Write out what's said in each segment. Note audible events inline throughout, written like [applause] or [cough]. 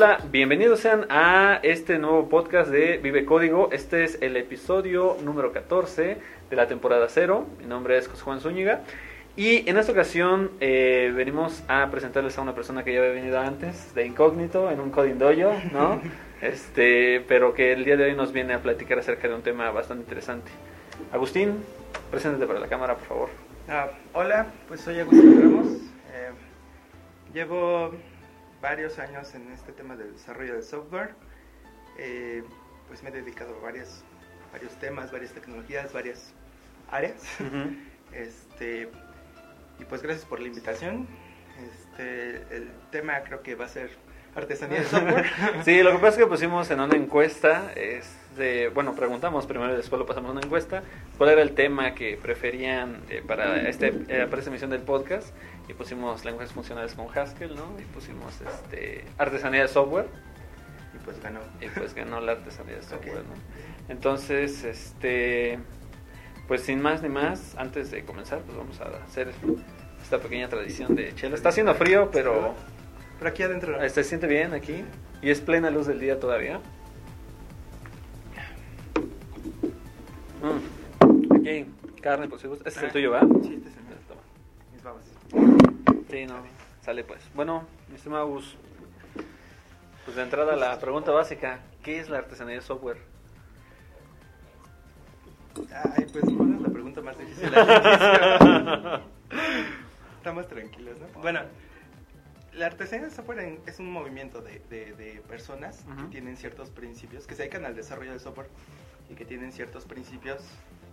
Hola, bienvenidos sean a este nuevo podcast de Vive Código. Este es el episodio número 14 de la temporada 0. Mi nombre es José Juan Zúñiga. Y en esta ocasión eh, venimos a presentarles a una persona que ya había venido antes, de incógnito, en un Coding Dojo, ¿no? [laughs] este, pero que el día de hoy nos viene a platicar acerca de un tema bastante interesante. Agustín, preséntate para la cámara, por favor. Ah, hola, pues soy Agustín Ramos. Eh, llevo varios años en este tema del desarrollo de software. Eh, pues me he dedicado a varios, varios temas, varias tecnologías, varias áreas. [laughs] este, y pues gracias por la invitación. Este, el tema creo que va a ser artesanía de [laughs] software. sí, lo que pasa es que pusimos en una encuesta, este, bueno, preguntamos primero y después lo pasamos a una encuesta, cuál era el tema que preferían eh, para, este, eh, para esta emisión del podcast y pusimos lenguajes funcionales con Haskell, ¿no? Y pusimos este, artesanía de software. Y pues ganó. Y pues ganó la artesanía de [laughs] software, ¿no? Entonces, este, pues sin más ni más, antes de comenzar, pues vamos a hacer esta pequeña tradición de chela. Está haciendo frío, pero... Pero aquí adentro... Se siente bien aquí y es plena luz del día todavía. Mm. Aquí, carne, por. Este es el tuyo, ¿va? Sí, este es Sí, no. Sale pues. Bueno, mi estimado Gus, pues de entrada la pregunta básica, ¿qué es la artesanía de software? Ay, pues pones la pregunta más [laughs] difícil. Estamos tranquilos, ¿no? Bueno, la artesanía de software es un movimiento de, de, personas que tienen ciertos principios, que se dedican al desarrollo de software y que tienen ciertos principios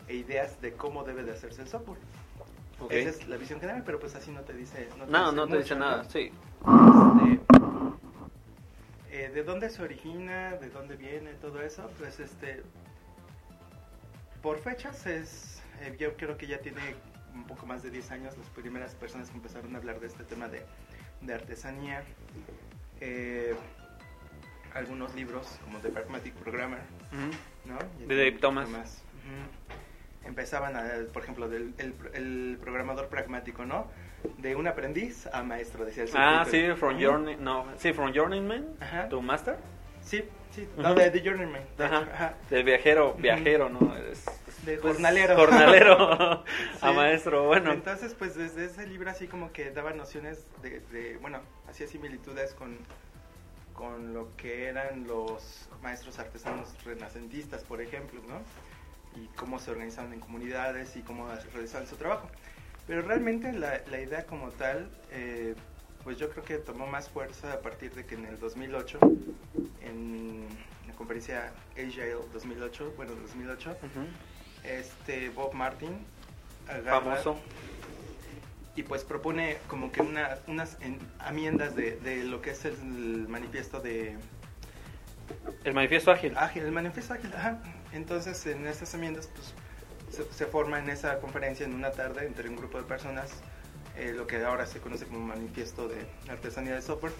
e ideas de cómo debe de hacerse el software. Esa es la visión general, pero pues así no te dice. No, te no, dice, no te dice nada, sí. Este, eh, ¿De dónde se origina? ¿De dónde viene todo eso? Pues este. Por fechas es. Eh, yo creo que ya tiene un poco más de 10 años las primeras personas que empezaron a hablar de este tema de, de artesanía. Eh, algunos libros como The Pragmatic Programmer, ¿no? De Thomas empezaban, a, por ejemplo, del el, programador pragmático, ¿no? De un aprendiz a maestro, decía el Ah, sí, from journey, no, sí, from journeyman to master. Sí, sí, no, de, de journeyman. ajá. Del viajero, viajero, ¿no? Es, de pues, jornalero. [laughs] Jornalero [laughs] a maestro, bueno. Entonces, pues desde ese libro así como que daba nociones de, de bueno, hacía similitudes con, con lo que eran los maestros artesanos renacentistas, por ejemplo, ¿no? Y cómo se organizaban en comunidades y cómo realizaban su trabajo. Pero realmente la, la idea como tal, eh, pues yo creo que tomó más fuerza a partir de que en el 2008, en la conferencia Agile 2008, bueno, 2008, este Bob Martin, famoso, y pues propone como que una, unas enmiendas de, de lo que es el manifiesto de... El manifiesto ágil. Ágil, el manifiesto ágil, ajá entonces, en estas enmiendas, pues, se, forma en esa conferencia en una tarde entre un grupo de personas eh, lo que ahora se conoce como manifiesto de artesanía de software.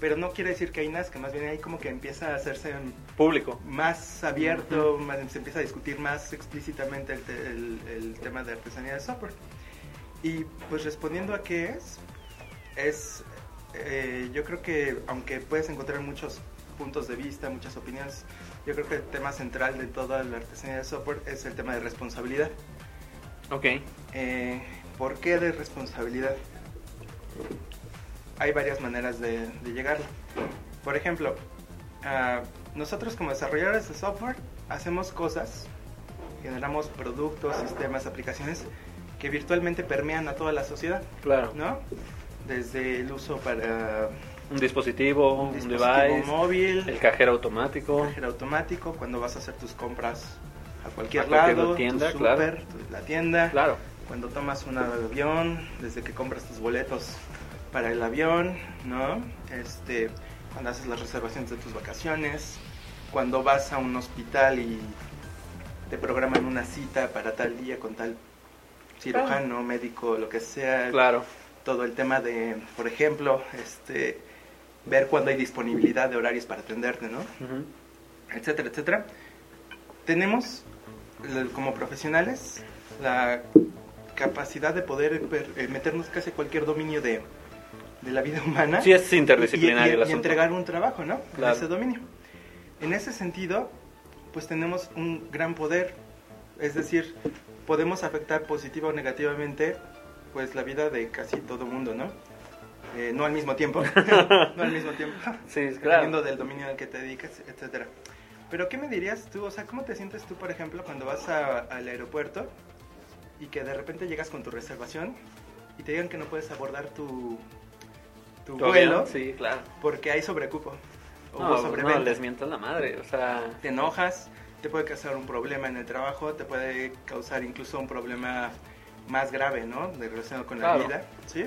Pero no quiere decir que hay que más bien ahí como que empieza a hacerse público, más abierto, se empieza a discutir más explícitamente el, tema de artesanía de software. Y pues respondiendo a qué es, es eh, yo creo que aunque puedes encontrar muchos puntos de vista, muchas opiniones, yo creo que el tema central de toda la artesanía de software es el tema de responsabilidad. Ok. Eh, ¿Por qué de responsabilidad? Hay varias maneras de, llegar. Por ejemplo, ah, nosotros como desarrolladores de software hacemos cosas, generamos productos, sistemas, aplicaciones que virtualmente permean a toda la sociedad. Claro. ¿No? Desde el uso para un dispositivo, un, device, móvil, el cajero automático. El cajero automático cuando vas a hacer tus compras a cualquier, lado, tienda, tu super, la tienda. Claro. Cuando tomas un avión, desde que compras tus boletos para el avión, ¿no? Este, cuando haces las reservaciones de tus vacaciones, cuando vas a un hospital y te programan una cita para tal día con tal cirujano, médico, lo que sea. Claro. Todo el tema de, por ejemplo, este ver cuándo hay disponibilidad de horarios para atenderte, ¿no? Etcétera, etcétera. Tenemos, como profesionales, la capacidad de poder eh, meternos casi cualquier dominio de, de la vida humana. Sí, es interdisciplinario y, y- el y entregar un trabajo, ¿no? Claro. En ese dominio. En ese sentido, pues tenemos un gran poder, es decir, podemos afectar positiva o negativamente pues la vida de casi todo mundo, ¿no? Eh, no al mismo tiempo, [laughs] [laughs] no al mismo tiempo, Sí, dependiendo claro. del dominio al que te dediques, etcétera. Pero ¿qué me dirías tú? O sea, ¿cómo te sientes tú, por ejemplo, cuando vas a- al aeropuerto y que de repente llegas con tu reservación y te digan que no puedes abordar tu, vuelo Sí, claro. porque hay sobrecupo o No, hubo no, sobreventa? les mientas la madre, o sea... Te enojas, te puede causar un problema en el trabajo, te puede causar incluso un problema más grave, ¿no? De relacionado con la vida, ¿sí?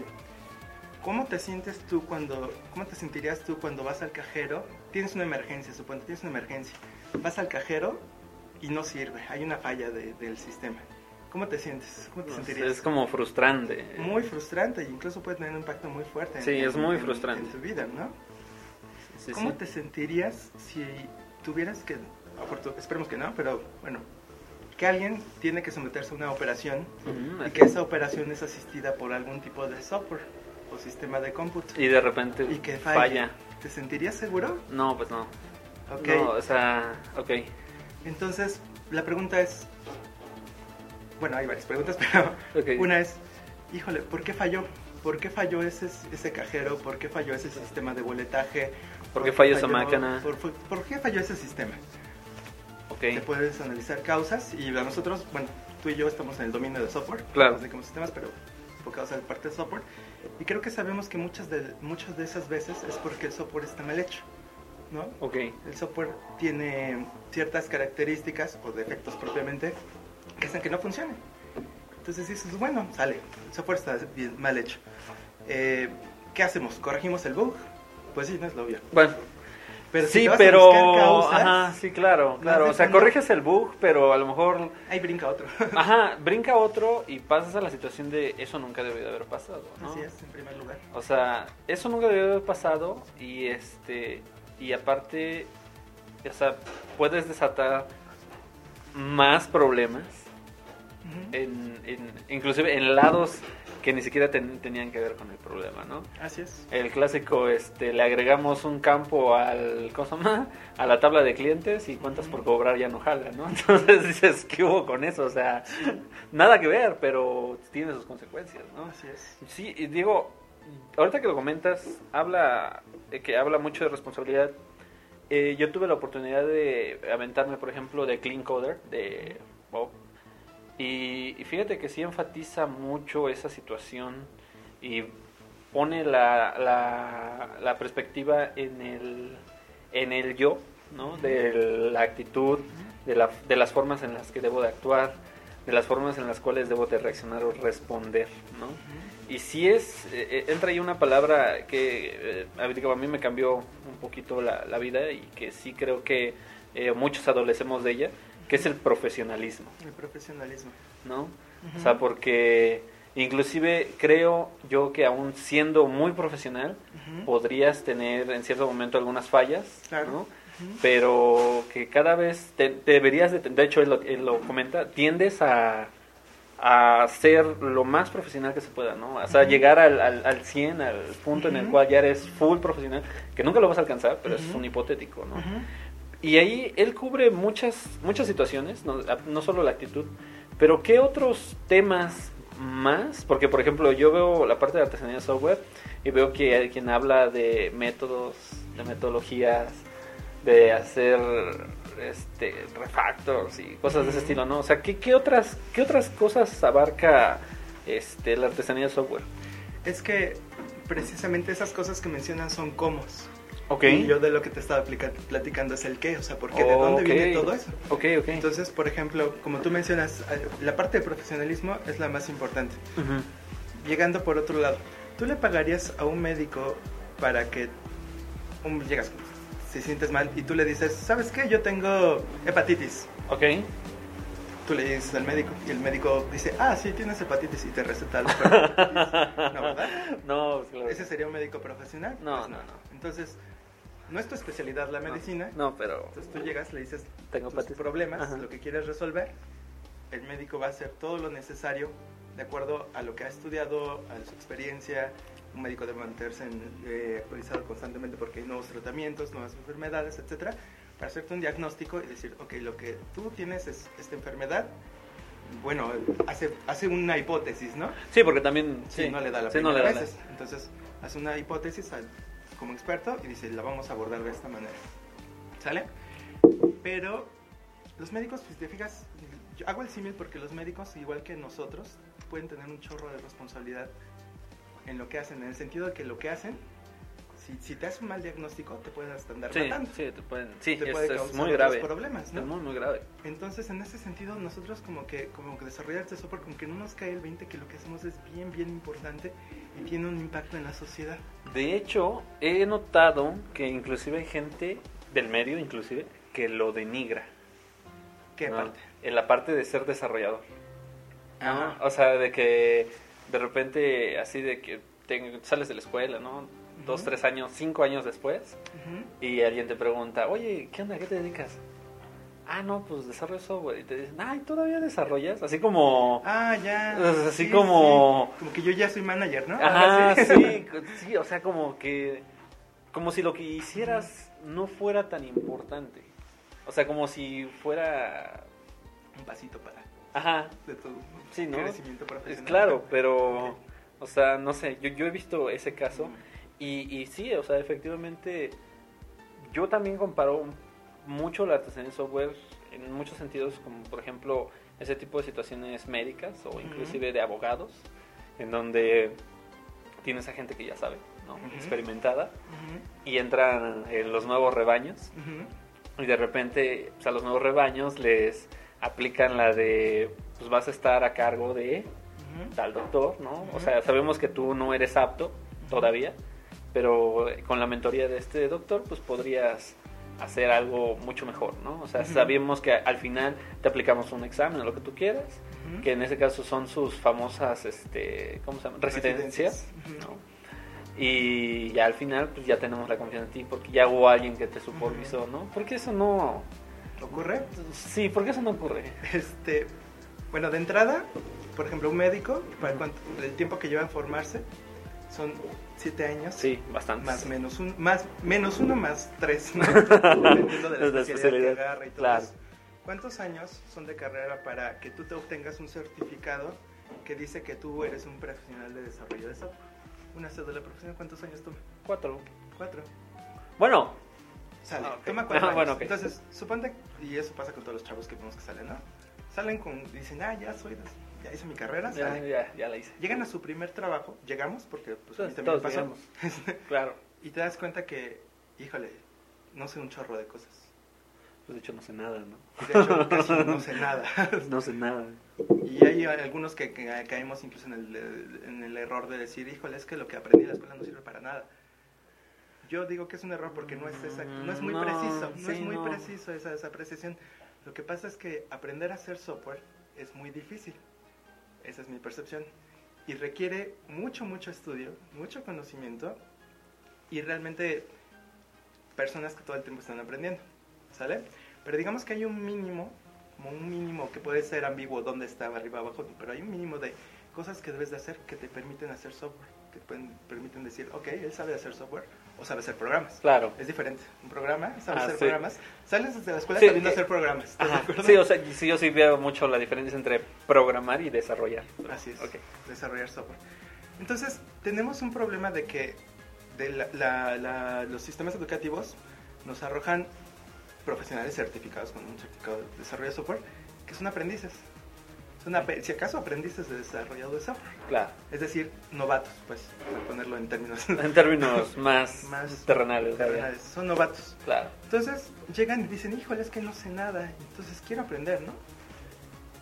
¿Cómo te sientes tú cuando, cómo te sentirías tú cuando vas al cajero? Tienes una emergencia, suponte, tienes una emergencia. Vas al cajero y no sirve, hay una falla de- del sistema. ¿Cómo te sientes? ¿Cómo te no sentirías? es como frustrante. Muy frustrante e incluso puede tener un impacto muy fuerte Sí, es muy frustrante. en tu vida, ¿no? Sí, ¿Cómo sí. te sentirías si tuvieras que, esperemos que no, pero bueno, que alguien tiene que someterse a una operación Ujú, y así. que esa operación es asistida por algún tipo de software o sistema de cómputo Y de repente y que falle? falla. ¿Te sentirías seguro? No, pues no. Ok. No, o sea, ok. Entonces, la pregunta es, bueno, hay varias preguntas, [laughs] pero Ok. una es, híjole, ¿por qué falló? ¿Por qué falló ese, ese cajero? ¿Por qué falló ese sistema de boletaje? ¿Por qué falló esa máquina? ¿Por, por- por qué falló ese sistema? Ok. Te puedes analizar causas y a nosotros, bueno, tú y yo estamos en el dominio de software, Claro. nos dedicamos sistemas, pero enfocados a la parte de software. Y creo que sabemos que muchas de, muchas de esas veces es porque el software está mal hecho, ¿no? Ok. El software tiene ciertas características o defectos propiamente que hacen que no funcione. Entonces dices, bueno, sale, el software está bien, mal hecho. Eh, ¿Qué hacemos? ¿Corregimos el bug? Pues sí, no es lo obvio. Bueno, Pero si sí, vas pero... causas, Ajá, sí, claro, claro. de O sea, corriges el bug, pero a lo mejor... ahí brinca otro. [laughs] Ajá, brinca otro y pasas a la situación de eso nunca debió de haber pasado, ¿no? Así es, en primer lugar. O sea, eso nunca debió haber pasado y este y aparte, o sea, puedes desatar más problemas en, en- inclusive en lados que ni siquiera ten- tenían que ver con el problema, ¿no? Así es. El clásico, este, le agregamos un campo al, ¿cómo se llama? A la tabla de clientes y cuentas por cobrar ya no jala, ¿no? [laughs] Entonces dices, ¿qué hubo con eso? O sea, nada que ver, pero tiene sus consecuencias, ¿no? Así es. Sí, y digo, ahorita que lo comentas, habla eh, que habla mucho de responsabilidad. Eh, yo tuve la oportunidad de aventarme, por ejemplo, de Clean Coder, de Bob. Y, y fíjate que sí enfatiza mucho esa situación y pone la, la, la perspectiva en el, en el yo, ¿no? De la actitud, de, la, de las formas en las que debo de actuar, de las formas en las cuales debo de reaccionar o responder, ¿no? Y si es, eh, entra ahí una palabra que eh, a mí- digo, a mí me cambió un poquito la, la vida y que sí creo que eh, muchos adolecemos de ella, que es el profesionalismo, El profesionalismo. ¿no? O sea, porque inclusive creo yo que aún siendo muy profesional, podrías tener en cierto momento algunas fallas, Claro. ¿no? Pero que cada vez te- deberías, de, de hecho él lo, él lo comenta, tiendes a, a ser lo más profesional que se pueda, ¿no? O sea, llegar al, al, al 100, al punto en el cual ya eres full profesional, que nunca lo vas a alcanzar, pero es un hipotético, ¿no? Y ahí él cubre muchas, muchas situaciones, no, no solo la actitud, pero ¿qué otros temas más? Porque, por ejemplo, yo veo la parte de artesanía de software y veo que hay quien habla de métodos, de metodologías, de hacer este refactors y cosas de ese estilo, ¿no? O sea, ¿qué, qué otras, qué otras cosas abarca este, la artesanía de software? Es que precisamente esas cosas que mencionan son cómo. Ok. Y yo de lo que te estaba platicando es el qué, o sea, porque de dónde Ok. viene todo eso. Ok, ok. Entonces, por ejemplo, como tú mencionas, eh, la parte de profesionalismo es la más importante. Ujú. Llegando por otro lado, ¿tú le pagarías a un médico para que un, llegas, te sientes mal y tú le dices, ¿sabes qué? Yo tengo hepatitis. Ok. Tú le dices al médico y el médico dice, ah, sí, tienes hepatitis y te receta algo para hepatitis. [laughs] No, ¿verdad? No, claro. ¿Ese sería un médico profesional? No, Pues no, no. Entonces, no es tu especialidad la medicina. No, pero... Entonces tú llegas, le dices Tengo tus problemas, Ajá. lo que quieres resolver. El médico va a hacer todo lo necesario de acuerdo a lo que ha estudiado, a su experiencia un médico debe mantenerse en- eh, actualizado constantemente porque hay nuevos tratamientos, nuevas enfermedades, etcétera, para hacerte un diagnóstico y decir, ok, lo que tú tienes es esta enfermedad. Bueno, hace, hace una hipótesis, ¿no? Sí, porque también... Sí, no le da la sí, no primera le da la- veces. Entonces, hace una hipótesis como experto y dice, la vamos a abordar de esta manera. ¿Sale? Pero los médicos, si te fijas, yo hago el símil porque los médicos, igual que nosotros, pueden tener un chorro de responsabilidad en lo que hacen, en el sentido de que lo que hacen, si, si te hace un mal diagnóstico, te pueden hasta andar Sí, matando. sí, te pueden... Sí, te es, puede es causar muy otros grave. problemas, ¿no? Es muy, muy grave. Entonces, en ese sentido, nosotros como que, como que desarrollar este software, como que no nos cae el 20 que lo que hacemos es bien, bien importante y tiene un impacto en la sociedad. De hecho, he notado que inclusive hay gente del medio, inclusive, que lo denigra. ¿Qué ¿no? parte? En la parte de ser desarrollador. ¿no? Ajá. O sea, de que de repente, así de que te- sales de la escuela, ¿no? Dos, tres años, cinco años después, y alguien te pregunta, oye, ¿qué onda? ¿Qué te dedicas? Ah, no, pues desarrollo software. Y te dicen, ay, ¿todavía desarrollas? Así como... Ah, ya. Así Sí, como- sí. Como que yo ya soy manager, ¿no? Ajá, así. sí, [laughs] sí, o sea, como que... Como si lo que hicieras no fuera tan importante. O sea, como si fuera... Un pasito para Ajá, de tu Sí, ¿no? crecimiento es profesional. claro, pero... O sea, no sé, yo, yo he visto ese caso y, y sí, o sea, efectivamente, yo también comparo mucho la artesanía de software en muchos sentidos, como por ejemplo ese tipo de situaciones médicas o inclusive de abogados, en donde tienes a gente que ya sabe, ¿no? Experimentada, y entran en los nuevos rebaños. Y de repente pues, a los nuevos rebaños les aplican la de, pues vas a estar a cargo de tal doctor, ¿no? O sea, sabemos que tú no eres apto todavía, pero eh, con la mentoría de este doctor, pues podrías hacer algo mucho mejor, ¿no? O sea, Ujú. sabemos que al final te aplicamos un examen o lo que tú quieras, que en ese caso son sus famosas, este, ¿cómo se llama? Residencias. ¿no? Y ya al final, pues ya tenemos la confianza en ti, porque ya hubo alguien que te supervisó, ¿no? Porque eso no... ¿Ocurre? Sí, porque eso no ocurre. Este, bueno, de entrada, por ejemplo, un médico, para el tiempo que lleva en formarse, son siete años. Sí, bastante. Más menos un, más menos uno más tres, ¿no? [laughs] Dependiendo de la De especialidad, que agarra y todo claro. eso. ¿Cuántos años son de carrera para que tú te obtengas un certificado que dice que tú eres un profesional de desarrollo de software? Una cédula profesional, ¿cuántos años toma? Cuatro. Cuatro. Bueno, Sale, Ah, ok. toma [laughs] cuatro años. bueno, ok. Entonces, suponte, y eso pasa con todos los chavos que vemos que salen, ¿no? Salen con, dicen, ah, ya soy, ya hice mi carrera, ya, ya, ya la hice. Llegan a su primer trabajo, llegamos, porque pues a mí Todos, también pasó, llegamos. [laughs] Claro. y te das cuenta que, híjole, no sé un chorro de cosas. Pues de hecho no sé nada, ¿no? De hecho, [laughs] casi no sé nada. [laughs] No sé nada. Y hay algunos que, que caemos incluso en el, en el error de decir, híjole, es que lo que aprendí en la escuela no sirve para nada. Yo digo que es un error porque no es exacto, no es muy No, preciso, no sí, es muy no. preciso esa, esa apreciación. Lo que pasa es que aprender a hacer software es muy difícil. Esa es mi percepción. Y requiere mucho, mucho estudio, mucho conocimiento y realmente personas que todo el tiempo están aprendiendo. ¿Sale? Pero digamos que hay un mínimo, como un mínimo que puede ser ambiguo, dónde está, arriba, abajo, pero hay un mínimo de cosas que debes de hacer que te permiten hacer software, te pueden- permiten decir, ok, él sabe hacer software o sabe hacer programas. Claro. Es diferente. Un programa, sabe Ah, hacer sí. programas. Sales desde la escuela Sí, sabiendo eh, hacer programas. Sí, o sea, sí, yo sí veo mucho la diferencia entre programar y desarrollar. Así es. Ok. Desarrollar software. Entonces, tenemos un problema de que de la- la- la- los sistemas educativos nos arrojan profesionales certificados con un certificado de desarrollo de software que son aprendices. Si acaso aprendices de desarrollo de software. Claro. Es decir, novatos, pues, para ponerlo en términos [laughs] En términos más, Más terrenales. terrenales. Son novatos. Claro. Entonces llegan y dicen, híjole, es que no sé nada, entonces quiero aprender, ¿no?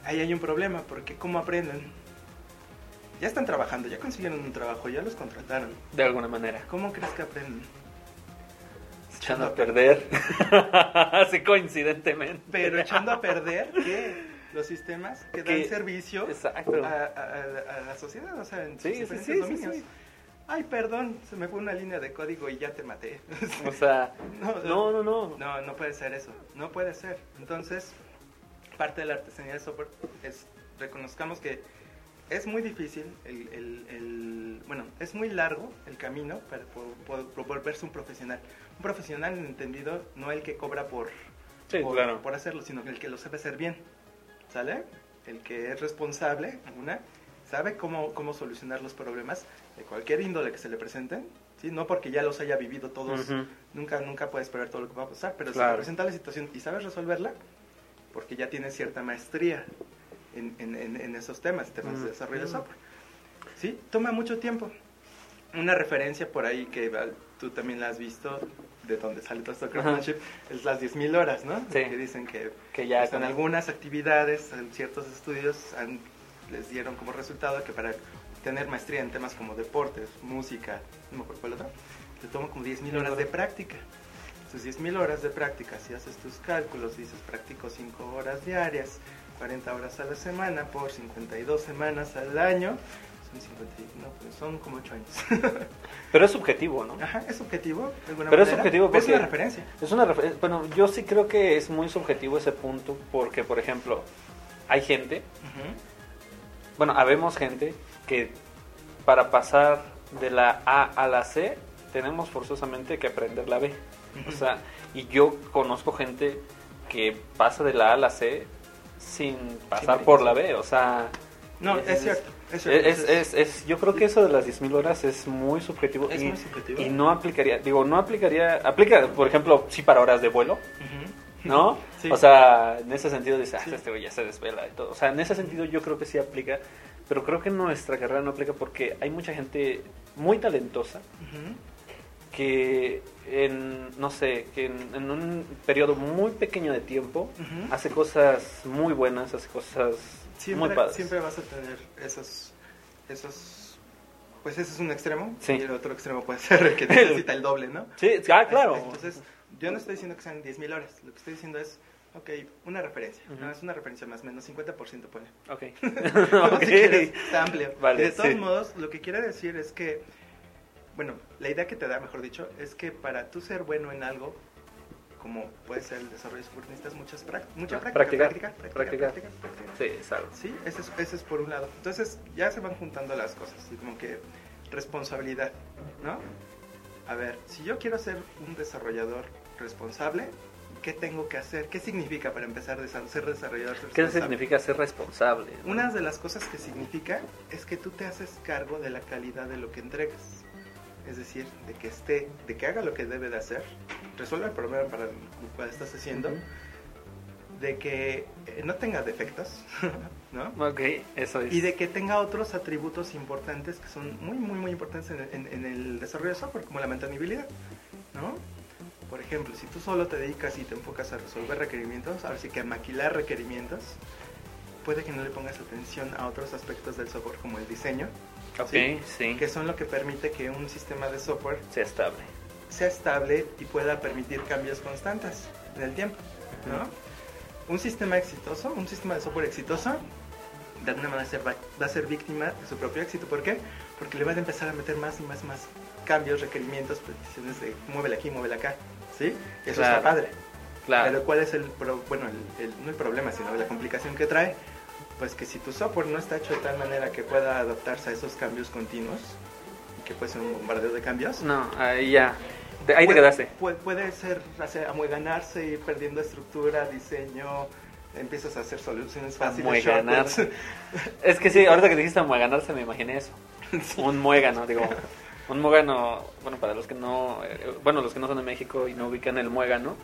Ahí hay un problema, porque ¿cómo aprenden? Ya están trabajando, ya consiguieron un trabajo, ya los contrataron. De alguna manera. ¿Cómo crees que aprenden? Echando a perder. [laughs] Así coincidentemente. Pero echando a perder que los sistemas que dan Que- servicio a, a- a- a la sociedad, o sea, en Sí, sus sí, diferentes sí, sí, dominios. sí. Ay, perdón, se me fue una línea de código y ya te maté. O sea, [laughs] No, no, no, no. No, no puede ser eso. No puede ser. Entonces, parte de la artesanía del software es reconozcamos que es muy difícil, el, el- el- bueno, es muy largo el camino para po- po- volverse un profesional. Un profesional entendido, no el que cobra por, Sí, por, claro. por hacerlo, sino el que lo sabe hacer bien. ¿Sale? El que es responsable, una, sabe cómo, cómo solucionar los problemas de cualquier índole que se le presenten. ¿sí? No porque ya los haya vivido todos, nunca, nunca puedes prever todo lo que va a pasar, pero si Claro. te presenta la situación y sabes resolverla, porque ya tienes cierta maestría en, en- en- en esos temas, temas de desarrollo de software. ¿Sí? Toma mucho tiempo. Una referencia por ahí que tú también la has visto, de donde sale todo esto es las 10.000 horas, ¿no? Sí. Que dicen que Que ya pues, en algunas actividades, en ciertos estudios, han- les dieron como resultado que para tener maestría en temas como deportes, música, no me acuerdo cuál otro, te toma como 10.000 horas de práctica. Entonces, 10.000 horas de práctica, si haces tus cálculos, dices practico 5 horas diarias, 40 horas a la semana por 52 semanas al año, son 50, y- no, pues son como 8 años. [laughs] Pero es subjetivo, ¿no? Ajá, es subjetivo, de alguna Pero es subjetivo pero es porque- una referencia. Es una refer- bueno, yo sí creo que es muy subjetivo ese punto porque, por ejemplo, hay gente, bueno, habemos gente que para pasar de la A a la C tenemos forzosamente que aprender la B. O sea, y yo conozco gente que pasa de la A a la C sin pasar por la B, o sea... No, es- es, cierto. Es, cierto. Es, es, es- yo creo que eso de las 10.000 horas es muy subjetivo, Es y, muy subjetivo. y no aplicaría, digo, no aplicaría, aplica, por ejemplo, sí para horas de vuelo. ¿no? [laughs] Sí. O sea, en ese sentido dice, ah, Sí. este güey ya se desvela y todo. O sea, en ese sentido yo creo que sí aplica, pero creo que nuestra carrera no aplica porque hay mucha gente muy talentosa que en, no sé, que en, en un periodo muy pequeño de tiempo hace cosas muy buenas, hace cosas siempre, muy padres. siempre vas a tener esos, esos, pues ese es un extremo Sí. y el otro extremo puede ser el que necesita el doble, ¿no? Sí, ah, claro. Entonces, yo no estoy diciendo que sean 10.000 horas, lo que estoy diciendo es, ok, una referencia, no, es una referencia más o menos, 50% pone. ok. [laughs] O Ok. si quieres, está amplio. Vale, y de todos sí. modos, lo que quiere decir es que, bueno, la idea que te da, mejor dicho, es que para tú ser bueno en algo, como puede ser el desarrollo de software, necesitas muchas prac- mucha Ah, práctica, practicar, práctica, práctica, practicar. práctica, práctica. Sí, es algo. Sí, ese es, ese es por un lado. Entonces ya se van juntando las cosas, y como que responsabilidad, ¿no? A ver, si yo quiero ser un desarrollador responsable, ¿qué tengo que hacer? ¿Qué significa para empezar a ser desarrollador ¿Qué responsable? significa ser responsable? no? Una de las cosas que significa es que tú te haces cargo de la calidad de lo que entregas. Es decir, de que esté, de que haga lo que debe de hacer, resuelva el problema para el cual estás haciendo, de que eh, no tenga defectos, [laughs] ¿no? Ok, eso es. Y de que tenga otros atributos importantes que son muy, muy, muy importantes en, en- en el desarrollo de software, como la mantenibilidad, ¿no? Por ejemplo, si tú solo te dedicas y te enfocas a resolver requerimientos, ahora sí que a maquilar requerimientos, puede que no le pongas atención a otros aspectos del software como el diseño, Ok, ¿sí? sí. que son lo que permite que un sistema de software Sea estable. sea estable y pueda permitir cambios constantes en el tiempo, ¿no? Un sistema exitoso, un sistema de software exitoso, de alguna manera ser- va, a ser víctima de su propio éxito. ¿Por qué? Porque le van a empezar a meter más y más y más cambios, requerimientos, peticiones de muévela aquí, muévela acá, ¿sí? Eso Claro. está padre. Claro. Pero ¿cuál es el, pro- bueno, el, el- no el problema, sino la complicación que trae? Pues que si tu software no está hecho de tal manera que pueda adaptarse a esos cambios continuos, que puede ser un bombardeo de cambios, No, ahí ya. De- ahí te puede- quedaste. Puede, puede ser hacer, amueganarse, ir perdiendo estructura, diseño, empiezas a hacer soluciones fáciles. Amueganarse. shortcuts. [laughs] Es que sí, ahorita que dijiste mueganarse me imaginé eso. Un muégano, digo. Un muégano, bueno, para los que no, eh, bueno, los que no son de México y no ubican el muégano,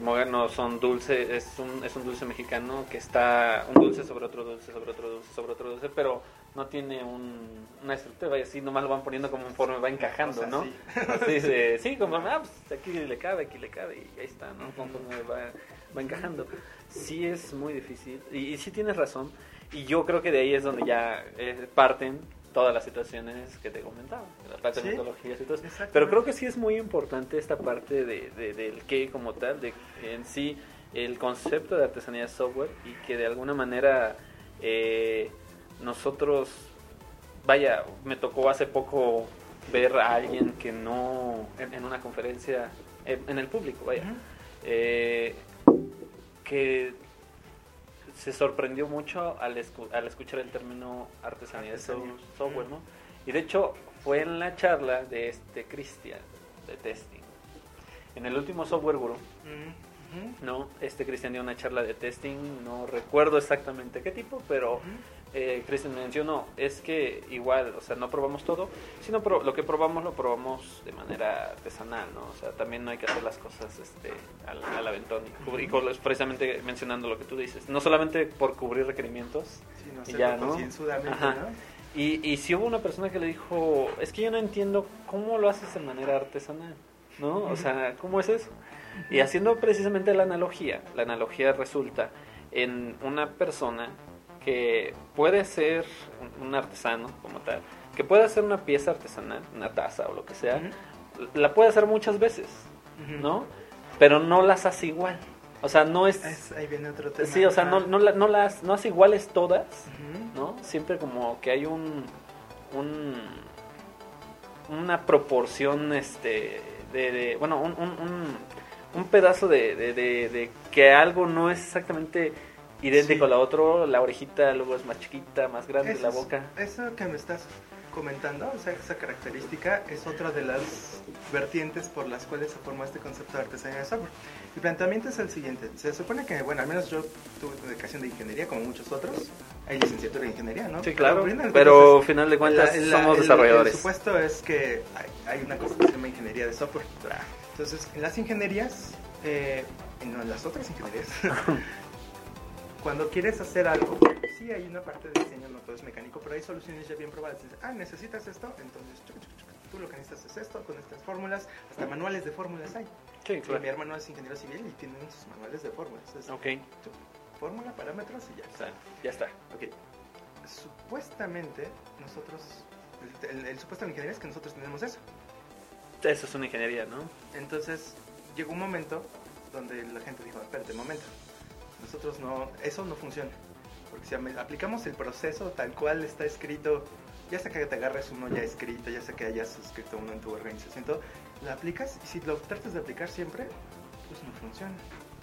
muégano son dulce, es un, es un dulce mexicano que está un dulce sobre otro dulce, sobre otro dulce, sobre otro dulce, pero no tiene un, una estructura, vaya así, nomás lo van poniendo como conforme va encajando, ¿no? así. Así se- sí, conforme, ah, pues aquí le cabe, aquí le cabe, y ahí está, ¿no? Conforme va, va encajando. Sí es muy difícil, y, y sí tienes razón, y yo creo que de ahí es donde ya eh, parten todas las situaciones que te comentaba, la parte de Sí, metodologías y todo eso. Pero creo que sí es muy importante esta parte de, de- del qué como tal, de en sí el concepto de artesanía de software y que de alguna manera eh, nosotros, vaya, me tocó hace poco ver a alguien que no, en, en una conferencia, en, en el público, vaya, eh, que se sorprendió mucho al, escu- al escuchar el término artesanía de Artesanía. software. ¿no? Y de hecho fue en la charla de este Cristian de testing. En el último software guru, no, este Cristian dio una charla de testing, no recuerdo exactamente qué tipo, pero. Eh, Cristian mencionó, es que igual, o sea, no probamos todo, sino pro- lo que probamos lo probamos de manera artesanal, ¿no? O sea, también no hay que hacer las cosas este, al, al aventón. Y, y con- precisamente mencionando lo que tú dices, no solamente por cubrir requerimientos, Sí, no Y ya, ¿no? concienzudamente, Ajá. ¿no? y, y si hubo una persona que le dijo, es que yo no entiendo cómo lo haces de manera artesanal, ¿no? O sea, ¿cómo es eso? Y haciendo precisamente la analogía, la analogía resulta en una persona que puede ser un, artesano como tal, que puede hacer una pieza artesanal, una taza o lo que sea, la puede hacer muchas veces. ¿no? Pero no las hace igual. O sea, no es... Es- ahí viene otro tema. Sí, o sea, no, no, no las no hace iguales todas. ¿no? Siempre como que hay un, un una proporción este de, de- bueno, un, un, un, un pedazo de, de, de- de que algo no es exactamente idéntico Sí. a la otro, la orejita luego es más chiquita, más grande Eso la es- boca. Eso que me estás comentando, o sea, esa característica es otra de las vertientes por las cuales se formó este concepto de artesanía de software. El planteamiento es el siguiente. Se supone que, bueno, al menos yo tuve educación de ingeniería, como muchos otros. Hay licenciatura en ingeniería, ¿no? Sí, claro, al pero al final de cuentas la- somos desarrolladores. El supuesto es que hay, hay una cosa que se llama ingeniería de software. Entonces, en las ingenierías, eh, en las otras ingenierías, [laughs] cuando quieres hacer algo, sí hay una parte de diseño, no todo es mecánico, pero hay soluciones ya bien probadas. Dices, ah, necesitas esto, entonces chuc, chuc, chuc, tú lo que necesitas es esto, con estas fórmulas, hasta manuales de fórmulas hay. Sí, claro. Mi hermano es ingeniero civil y tienen sus manuales de fórmulas. Ok, fórmula, parámetros y ya está. ya está. Ok. Supuestamente, nosotros, el, el- el supuesto de la ingeniería es que nosotros tenemos eso. Eso es una ingeniería, ¿no? Entonces, llegó un momento donde la gente dijo, espérate un momento, nosotros no, eso no funciona. Porque si am- aplicamos el proceso tal cual está escrito, ya sea que te agarres uno ya escrito, ya sea que hayas escrito uno en tu organización, todo, lo aplicas y si lo tratas de aplicar siempre, pues no funciona.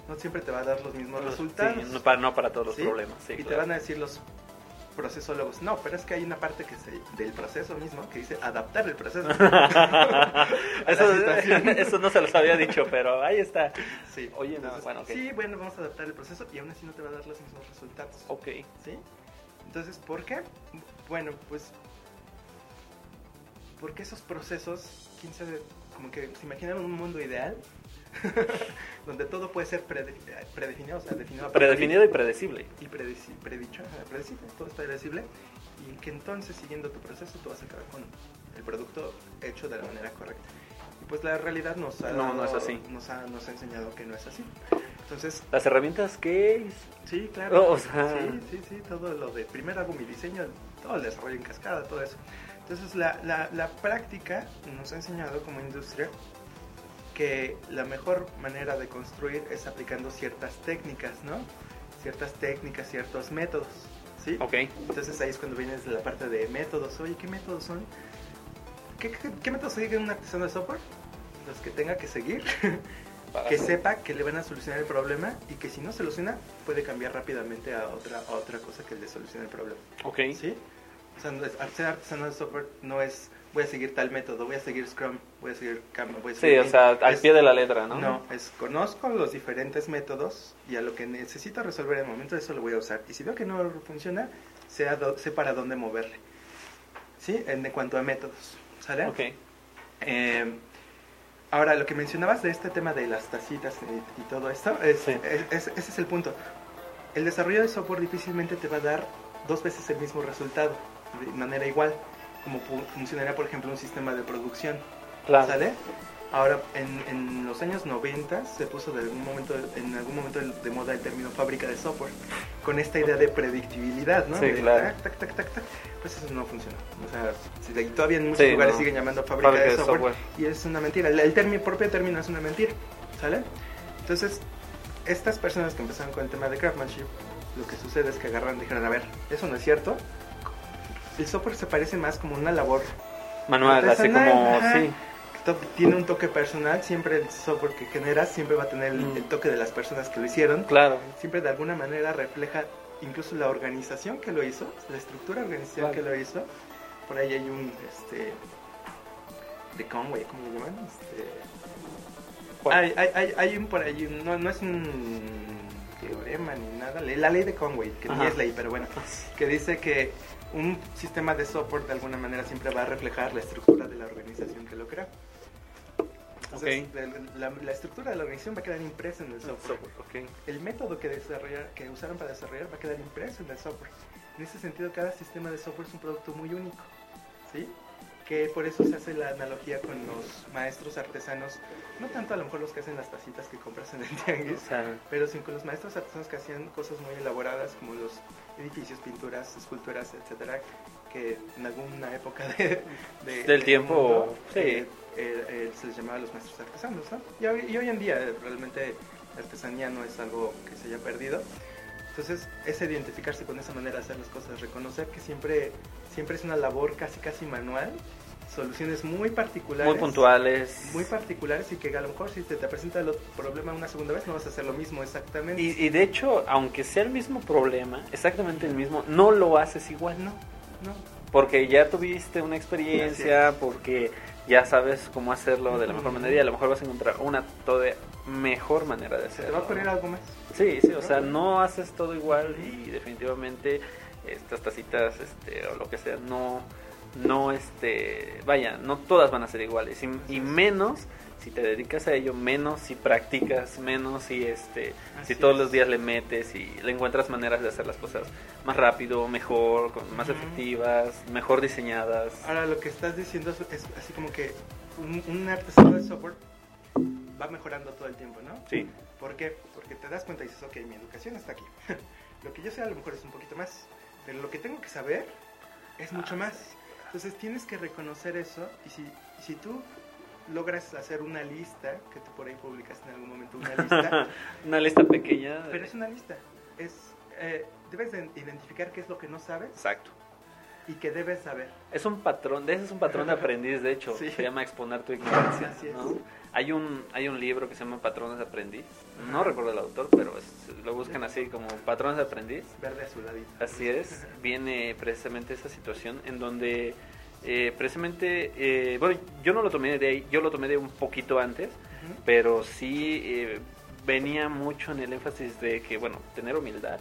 No siempre te va a dar los mismos resultados. Sí, no, para, no para todos los ¿sí? problemas. Sí, y te van a decir los procesólogos, no, pero es que hay una parte que se, del proceso mismo que dice adaptar el proceso. [laughs] [laughs] eso, no se los había dicho, pero ahí está. Sí. Oye, no, Entonces, bueno. Sí, bueno, vamos a adaptar el proceso y aún así no te va a dar los mismos resultados. Ok. ¿Sí? Entonces, ¿por qué? Bueno, pues porque esos procesos, quién sabe, como que se imaginan un mundo ideal [laughs] donde todo puede ser prede- predefinido, o sea, definido a Predefinido y predecible. y predeci- predicho, predecible, todo es predecible y que entonces siguiendo tu proceso tú vas a acabar con el producto hecho de la manera correcta. Y pues la realidad nos ha, No, no es así. Nos ha, nos ha enseñado que no es así. Entonces, Las herramientas que sí, claro. Oh, o sea- Sí, sí, sí, todo lo de primero hago mi diseño, todo el desarrollo en cascada, todo eso. Entonces la, la, la práctica nos ha enseñado como industria que la mejor manera de construir es aplicando ciertas técnicas, ¿no? Ciertas técnicas, ciertos métodos, ¿sí? Ok. Entonces ahí es cuando vienes de la parte de métodos. Oye, ¿qué métodos son? ¿Qué, qué, qué métodos sigue un artesano de software? Los que tenga que seguir, [laughs] que sepa que le van a solucionar el problema y que si no soluciona puede cambiar rápidamente a otra, a otra cosa que le solucione el problema. Ok. ¿Sí? O sea, ser artesano de software no es voy a seguir tal método, voy a seguir Scrum, voy a seguir Kanban, voy a Sí, seguir o sea, al Es- pie de la letra, ¿no? no, es conozco los diferentes métodos y a lo que necesito resolver en el momento eso lo voy a usar. Y si veo que no funciona, sé, dó- sé para dónde moverle. ¿Sí? En cuanto a métodos. ¿Sale? Ok. Eh, ahora, lo que mencionabas de este tema de las tacitas y, y todo esto, es, Sí. es- es- ese es el punto. El desarrollo de software difícilmente te va a dar dos veces el mismo resultado, de manera igual, como fu- funcionaría, por ejemplo, un sistema de producción. Claro. ¿Sale? Ahora, en, en los años 90 se puso de algún momento, en algún momento de moda el término fábrica de software, con esta idea de predictibilidad, ¿no? Sí, De claro. tac, tac, tac, tac, tac. Pues eso no funciona. O sea, si de- todavía en muchos Sí, lugares no. siguen llamando fábrica, Fábrica de, de software, software. y es una mentira. El, el término, propio término es una mentira, ¿sale? Entonces, estas personas que empezaron con el tema de craftsmanship, lo que sucede es que agarran y dijeron, a ver, eso no es cierto. El software se parece más como una labor Manual, así como, ajá. sí. to- tiene un toque personal, siempre el software que generas siempre va a tener el, Mm. el toque de las personas que lo hicieron. Claro. Siempre de alguna manera refleja incluso la organización que lo hizo, la estructura organizacional Claro. que lo hizo. Por ahí hay un, este, de Conway, ¿cómo lo llaman? Este, hay, hay, hay, hay un por ahí, no, no es un teorema ni nada, la ley de Conway, que ni Ajá. es ley, pero bueno, [laughs] que dice que un sistema de software de alguna manera siempre va a reflejar la estructura de la organización que lo crea. Entonces, Ok. la, la- la estructura de la organización va a quedar impresa en el software. Ok. El método que, desarrollar, que usaron para desarrollar va a quedar impreso en el software. En ese sentido, cada sistema de software es un producto muy único. ¿sí? Que por eso se hace la analogía con los maestros artesanos, no tanto a lo mejor los que hacen las tacitas que compras en el O tianguis, sea, pero sí con los maestros artesanos que hacían cosas muy elaboradas como los edificios, pinturas, esculturas, etcétera, que en alguna época de, de- Del tiempo, mundo, sí. eh, eh, eh, se les llamaba los maestros artesanos, ¿no? Y hoy, y hoy en día realmente la artesanía no es algo que se haya perdido. Entonces, es identificarse con esa manera de hacer las cosas, reconocer que siempre, siempre es una labor casi casi manual, soluciones muy particulares. muy puntuales. Muy particulares y que a lo mejor si te, te presenta el problema una segunda vez no vas a hacer lo mismo exactamente. Y, y de hecho, aunque sea el mismo problema, exactamente el mismo, no lo haces igual. no, no. Porque ya tuviste una experiencia, porque ya sabes cómo hacerlo de la mejor manera y a lo mejor vas a encontrar una todavía mejor manera de Se hacerlo. te va a ocurrir algo más. Sí, sí, o sea, no haces todo igual y definitivamente estas tacitas este, o lo que sea, no, no, este, vaya, no todas van a ser iguales y, y menos si te dedicas a ello, menos si practicas, menos si, este, si todos es. los días le metes y le encuentras maneras de hacer las cosas más rápido, mejor, con- más efectivas, mejor diseñadas. Ahora lo que estás diciendo es, es así como que un, un artesano de software va mejorando todo el tiempo, ¿no? Sí, ¿Por qué? Porque te das cuenta y dices, ok, mi educación está aquí. [laughs] lo que yo sé a lo mejor es un poquito más, pero lo que tengo que saber es mucho Ah, más. Entonces tienes que reconocer eso y si, y si tú logras hacer una lista, que tú por ahí publicaste en algún momento una lista, [laughs] una lista pequeña. de- pero es una lista. Es, eh, debes de identificar qué es lo que no sabes Exacto. y que debes saber. Es un patrón, de ese es un patrón de [laughs] aprendiz, de hecho, Sí. se llama exponer tu ignorancia. Así es. ¿no? Hay un hay un libro que se llama Patrones de aprendiz, no recuerdo el autor, pero es- lo buscan así como Patrones de aprendiz. Verde azuladito. Así es, [laughs] viene precisamente esa situación en donde eh, precisamente, eh, bueno, yo no lo tomé de ahí, yo lo tomé de un poquito antes, pero sí eh, venía mucho en el énfasis de que, bueno, tener humildad.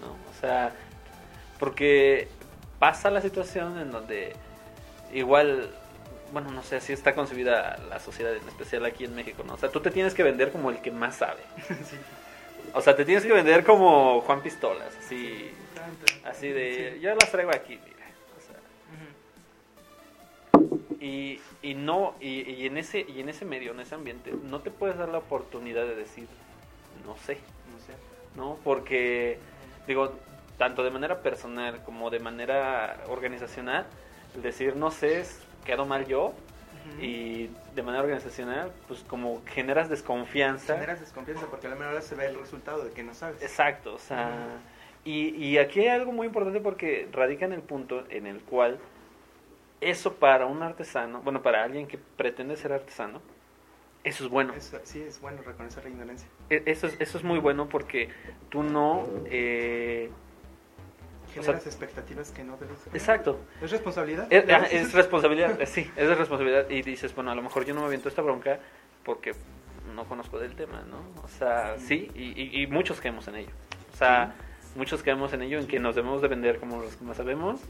¿no? O sea, porque pasa la situación en donde igual, bueno, no sé, así está concebida la sociedad, en especial aquí en México, ¿no? O sea, tú te tienes que vender como el que más sabe. [laughs] sí. O sea, te tienes que vender como Juan Pistolas, así, Tanto. así de, Sí. yo las traigo aquí, mira. O sea, y, y no, y, y en ese, y en ese medio, en ese ambiente, no te puedes dar la oportunidad de decir, no sé. No sé. ¿no? Porque, digo, tanto de manera personal como de manera organizacional, el decir no sé, es- quedo mal yo, y de manera organizacional, pues como generas desconfianza. Generas desconfianza porque a la menor hora se ve el resultado de que no sabes. Exacto, o sea, y, y aquí hay algo muy importante porque radica en el punto en el cual eso para un artesano, bueno, para alguien que pretende ser artesano, eso es bueno. Eso- sí, es bueno reconocer la ignorancia. E- Eso es, eso es muy bueno porque tú no... eh, O sea- Generas expectativas que no debes tener. exacto. Es responsabilidad. Es, responsabilidad, eh, sí, es de responsabilidad. Y dices, bueno, a lo mejor yo no me aviento esta bronca porque no conozco del tema, ¿no? O sea, sí, y, y- y muchos caemos en ello. O sea, muchos caemos en ello, en que nos debemos de vender como los que más sabemos,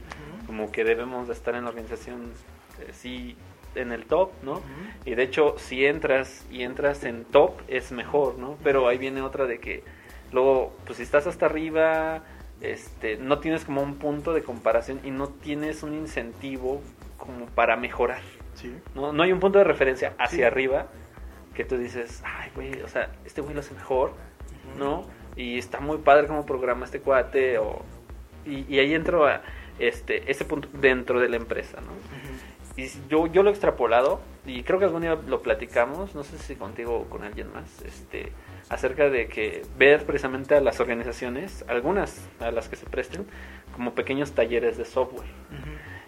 como que debemos de estar en la organización, eh, sí, en el top, ¿no? Y de hecho, si entras y entras en top, es mejor, ¿no? Pero ahí viene otra de que luego, pues si estás hasta arriba, este, no tienes como un punto de comparación y no tienes un incentivo como para mejorar, Sí. ¿no? No hay un punto de referencia hacia Sí. arriba que tú dices, ay, güey, o sea, este güey lo hace mejor. ¿no? Y está muy padre como programa este cuate, o... Y, y ahí entro a este, ese punto dentro de la empresa, ¿no? Y yo, yo lo he extrapolado y creo que algún día lo platicamos, no sé si contigo o con alguien más, este, acerca de que ver precisamente a las organizaciones, algunas a las que se presten, como pequeños talleres de software.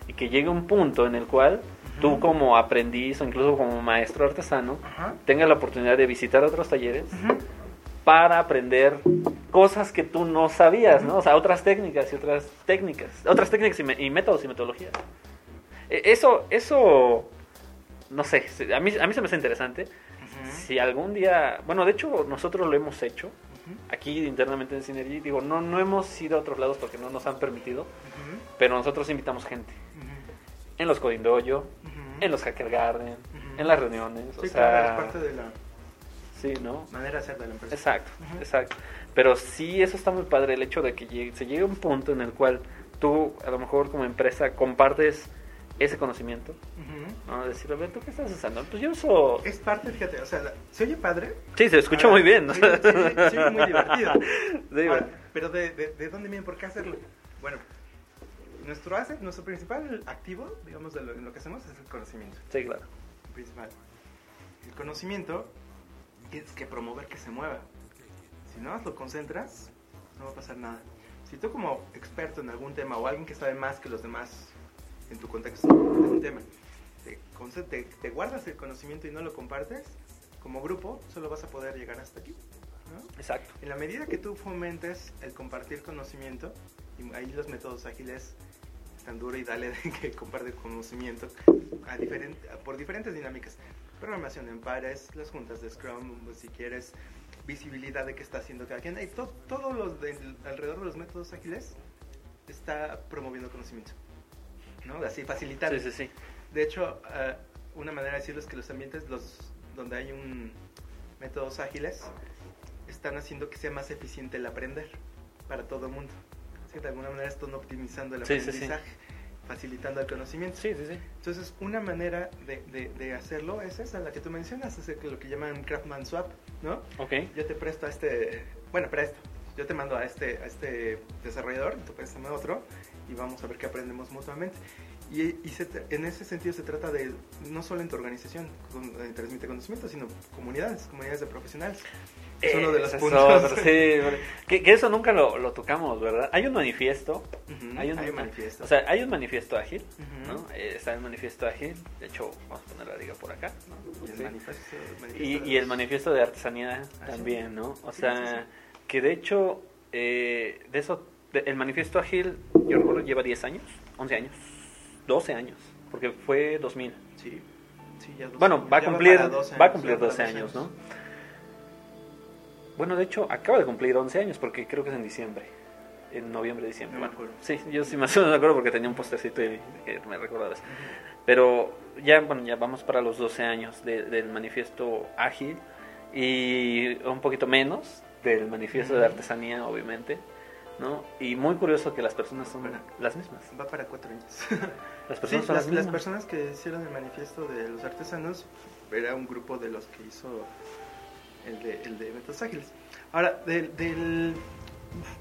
Y que llegue un punto en el cual tú como aprendiz o incluso como maestro artesano, Ajá. tengas la oportunidad de visitar otros talleres para aprender cosas que tú no sabías, ¿no? O sea, otras técnicas y otras técnicas, otras técnicas y, me- y métodos y metodologías. E- Eso, eso, no sé, a mí, a mí se me hace interesante. Si algún día, bueno, de hecho nosotros lo hemos hecho aquí internamente en Synergy. Digo, no, no hemos ido a otros lados porque no nos han permitido, pero nosotros invitamos gente en los Coding Dojo, Ujú. en los Hacker Garden, en las reuniones. Sí, o claro, sea, es parte de la sí, ¿no? manera de hacer de la empresa. Exacto, exacto. Pero sí, eso está muy padre, el hecho de que llegue- se llegue a un punto en el cual tú, a lo mejor como empresa, compartes ese conocimiento, Ujú. ¿no? Decir, a ver, ¿tú qué estás usando? Pues yo uso... Es parte, fíjate, o sea, la- se oye padre. Sí, se escucha Ahora, muy bien. Sí, sí, sí, sí, muy divertido. [laughs] Ahora, pero de, de, ¿de dónde viene? ¿Por qué hacerlo? Bueno, nuestro asset, nuestro principal activo, digamos, de lo, en lo que hacemos es el conocimiento. Sí, claro. Principal. El conocimiento tienes que promover que se mueva. Si no lo concentras, no va a pasar nada. Si tú como experto en algún tema o alguien que sabe más que los demás en tu contexto de un tema, te, te- te guardas el conocimiento y no lo compartes, como grupo solo vas a poder llegar hasta aquí. ¿no? Exacto. En la medida que tú fomentes el compartir conocimiento, y ahí los métodos ágiles están duro y dale de que comparte conocimiento a diferent- a- por diferentes dinámicas. Programación en pares, las juntas de Scrum, si quieres, visibilidad de qué está haciendo cada quien. Y to- todo lo del- alrededor de los métodos ágiles está promoviendo conocimiento. ¿No? Así facilitar. Sí, sí, sí. De hecho, eh, una manera de decirlo es que los ambientes los, donde hay un métodos ágiles están haciendo que sea más eficiente el aprender para todo el mundo. Así que de alguna manera están optimizando el aprendizaje, facilitando el conocimiento. Sí, sí, sí. Entonces, una manera de, de- de hacerlo es esa, la que tú mencionas, es lo que llaman Craftman Swap, ¿no? Ok. Yo te presto a este, bueno, presto, yo te mando a este, a este desarrollador, tú préstame a otro y vamos a ver qué aprendemos mutuamente. Y, y se en ese sentido se trata de, no solo en tu organización con- eh, transmite conocimiento, sino comunidades, comunidades de profesionales. Es uno de los Ese es puntos. [laughs] sí, que, que eso nunca lo, lo tocamos, ¿verdad? Hay un manifiesto. Ujú, Hay un, manifiesto. O sea, hay un manifiesto ágil, Ujú. ¿no? Eh, está el manifiesto ágil. De hecho, vamos a poner la liga por acá. ¿no? Y el Sí. manifiesto- Y, manifiesto de y el los- manifiesto de artesanía Ah, también, sí. ¿no? O sea, sí, que de hecho, eh, de eso, el manifiesto ágil, yo recuerdo, lleva 10 años, 11 años, 12 años, porque fue 2000. Sí, sí, ya dos- Bueno, va a cumplir, 12 va a cumplir ya para 12 años, ¿no? Bueno, de hecho, acaba de cumplir 11 años porque creo que es en diciembre. En noviembre, diciembre. No me Bueno, acuerdo. sí, yo sí más o menos me acuerdo porque tenía un postercito y que me recordaba eso. Pero ya, bueno, ya vamos para los 12 años de- del manifiesto ágil y un poquito menos del manifiesto de artesanía, obviamente, ¿no? Y muy curioso que las personas son las mismas. Va para cuatro años. [laughs] Las Sí, personas son las, las las mismas. personas que hicieron el manifiesto de los artesanos era un grupo de los que hizo el de, el de métodos ágiles. Ahora, del, del-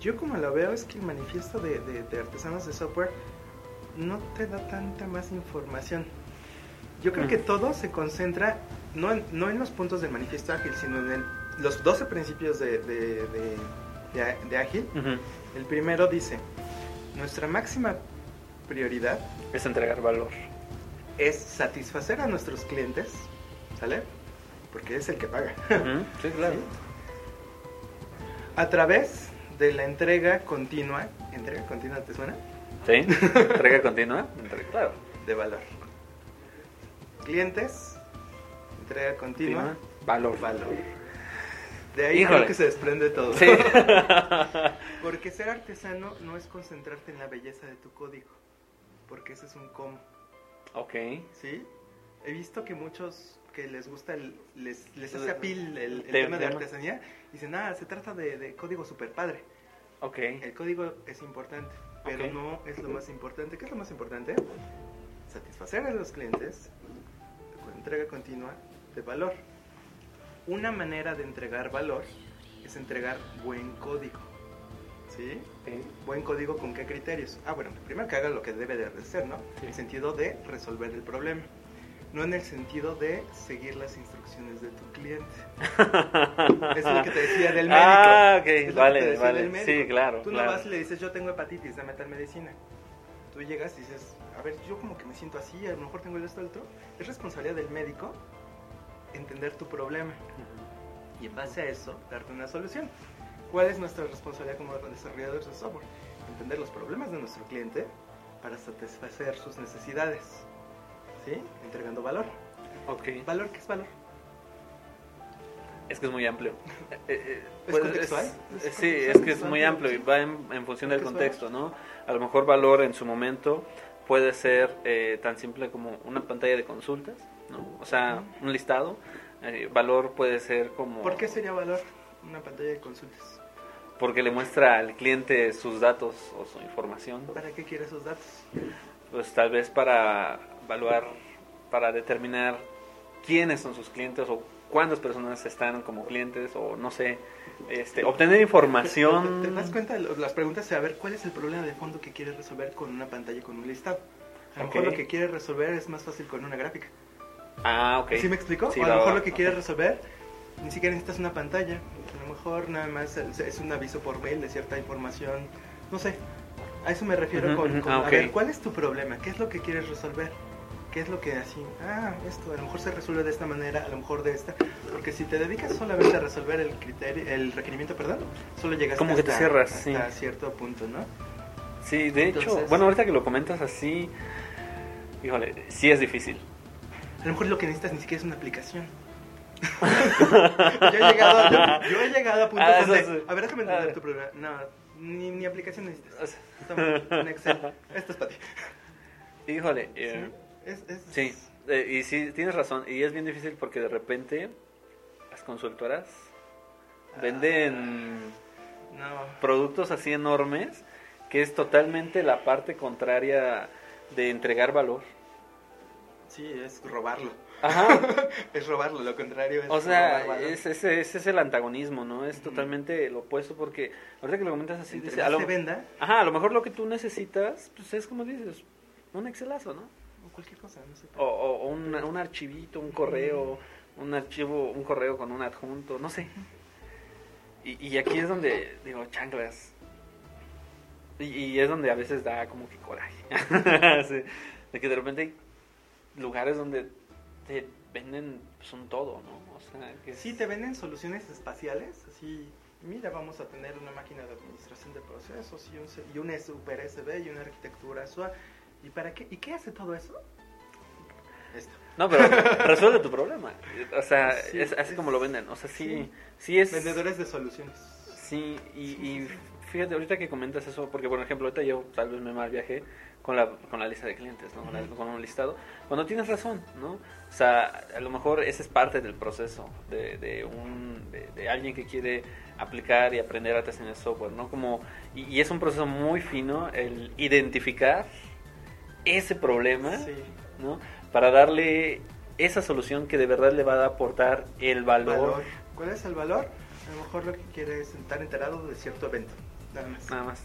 yo como lo veo es que el manifiesto de, de- de artesanos de software no te da tanta más información. Yo creo Mm. que todo se concentra no en, no en los puntos del manifiesto ágil, sino en el- los 12 principios de, de- ágil. El primero dice, nuestra máxima prioridad Es entregar valor. es satisfacer a nuestros clientes, ¿sale? Porque es el que paga. Sí, claro. A través de la entrega continua, entrega continua, ¿te suena? Sí, [laughs] entrega continua. Entrega, claro. De valor. Clientes, entrega continua, Continua, valor. valor. De ahí Híjole. creo que se desprende todo. Sí. [laughs] Porque ser artesano no es concentrarte en la belleza de tu código, porque ese es un cómo. ok. ¿sí? He visto que muchos que les gusta, el- les, les hace apil el, el Tem- tema de tema. artesanía, dicen, ah, se trata de, de código super padre. Ok. El código es importante, pero Ok. no es lo más importante. ¿Qué es lo más importante? Satisfacer a los clientes con entrega continua de valor. Una manera de entregar valor es entregar buen código. ¿Sí? Sí. Buen código con qué criterios? Ah, bueno, primero que haga lo que debe de hacer, ¿no? Sí. En el sentido de resolver el problema. No en el sentido de seguir las instrucciones de tu cliente. [laughs] Es lo que te decía del médico. Ah, ok, Es vale, vale. Sí, claro. Tú claro. no vas y le dices, yo tengo hepatitis, dame tal medicina. tú llegas y dices, a ver, yo como que me siento así, a lo mejor tengo el esto otro, es responsabilidad del médico entender tu problema y en base a eso darte una solución. ¿Cuál es nuestra responsabilidad como desarrolladores de software? Entender los problemas de nuestro cliente para satisfacer sus necesidades, ¿sí? Entregando valor. Ok. ¿Valor qué es valor? Es que es muy amplio. [laughs] Eh, eh, ¿Es pues, contextual? es- ¿Es sí, es contextual? que es muy amplio y va en, en función del Contextual. contexto, ¿no? A lo mejor valor en su momento puede ser eh, tan simple como una pantalla de consultas, ¿no? O sea, un listado. Eh, valor puede ser como... ¿Por qué sería valor una pantalla de consultas? Porque le muestra al cliente sus datos o su información. ¿Para qué quiere esos datos? Pues tal vez para evaluar, para determinar quiénes son sus clientes o cuántas personas están como clientes o no sé, este, obtener información. ¿Te, te das cuenta? de Las preguntas es a ver cuál es el problema de fondo que quieres resolver con una pantalla con un listado. A lo mejor Ok. lo que quieres resolver es más fácil con una gráfica. Ah, ok. ¿Sí me explico? Sí, o a lo mejor va, lo que ok. quieres resolver ni siquiera necesitas una pantalla. A lo mejor nada más es un aviso por mail de cierta información. No sé. A eso me refiero Ujú, con, ujú, con, ah, a ok. ver, ¿cuál es tu problema? ¿Qué es lo que quieres resolver? ¿Qué es lo que así? Ah, esto a lo mejor se resuelve de esta manera, a lo mejor de esta. Porque si te dedicas solamente a resolver el criterio, el requerimiento, perdón, solo llegas Como que te cierras, sí. hasta cierto punto, ¿no? Sí, de hecho, Entonces- bueno, ahorita que lo comentas así, híjole, sí es difícil. A lo mejor lo que necesitas ni siquiera es una aplicación. yo, he llegado, yo, yo he llegado a puntos Ah, donde, sí. a ver, déjame entender Ah. tu problema. No, ni, ni aplicación necesitas. sea, Toma, un Excel. [laughs] Esto es para ti. Híjole, eh, Sí, es, es, sí, eh, y sí, tienes razón, y es bien difícil porque de repente las consultoras venden No, productos así enormes que es totalmente la parte contraria de entregar valor. Sí, es robarlo. Ajá. [laughs] Es robarlo, lo contrario es O sea, robar es, ese, ese es el antagonismo, ¿no? Es totalmente lo opuesto porque ahorita que lo comentas así, Entre dice, más a lo, se venda, ajá, a lo mejor lo que tú necesitas, pues es como dices, un Excelazo, ¿no? o cualquier cosa, no sé. O, o- o un, un archivito, un correo, un archivo, un correo con un adjunto, no sé. Y, y aquí es donde, digo, chanclas. Y, y es donde a veces da como que coraje. [laughs] Sí, de que de repente lugares donde te venden pues, un todo, ¿no? O sea, que Sí, te venden soluciones espaciales, así, mira, vamos a tener una máquina de administración de procesos y un, y un Super SB y una arquitectura SUA. ¿Y para qué? ¿Y qué hace todo eso? Esto. No, pero [laughs] resuelve tu problema. O sea, Sí, es así es- como lo venden. O sea, sí, sí. sí es... Vendedores de soluciones. Sí, y, Sí. Fíjate, ahorita que comentas eso, porque por ejemplo, ahorita yo tal vez me mal viajé con la, con la lista de clientes, ¿no? Con, la- Ujú. con un listado, cuando tienes razón, ¿no? O sea, a lo mejor ese es parte del proceso de, de un, de, de alguien que quiere aplicar y aprender a diseñar software, ¿no? Como, y, y es un proceso muy fino el identificar ese problema, Sí. ¿no? Para darle esa solución que de verdad le va a aportar el valor. Valor. ¿Cuál es el valor? A lo mejor lo que quiere es estar enterado de cierto evento. Nada más. Nada más.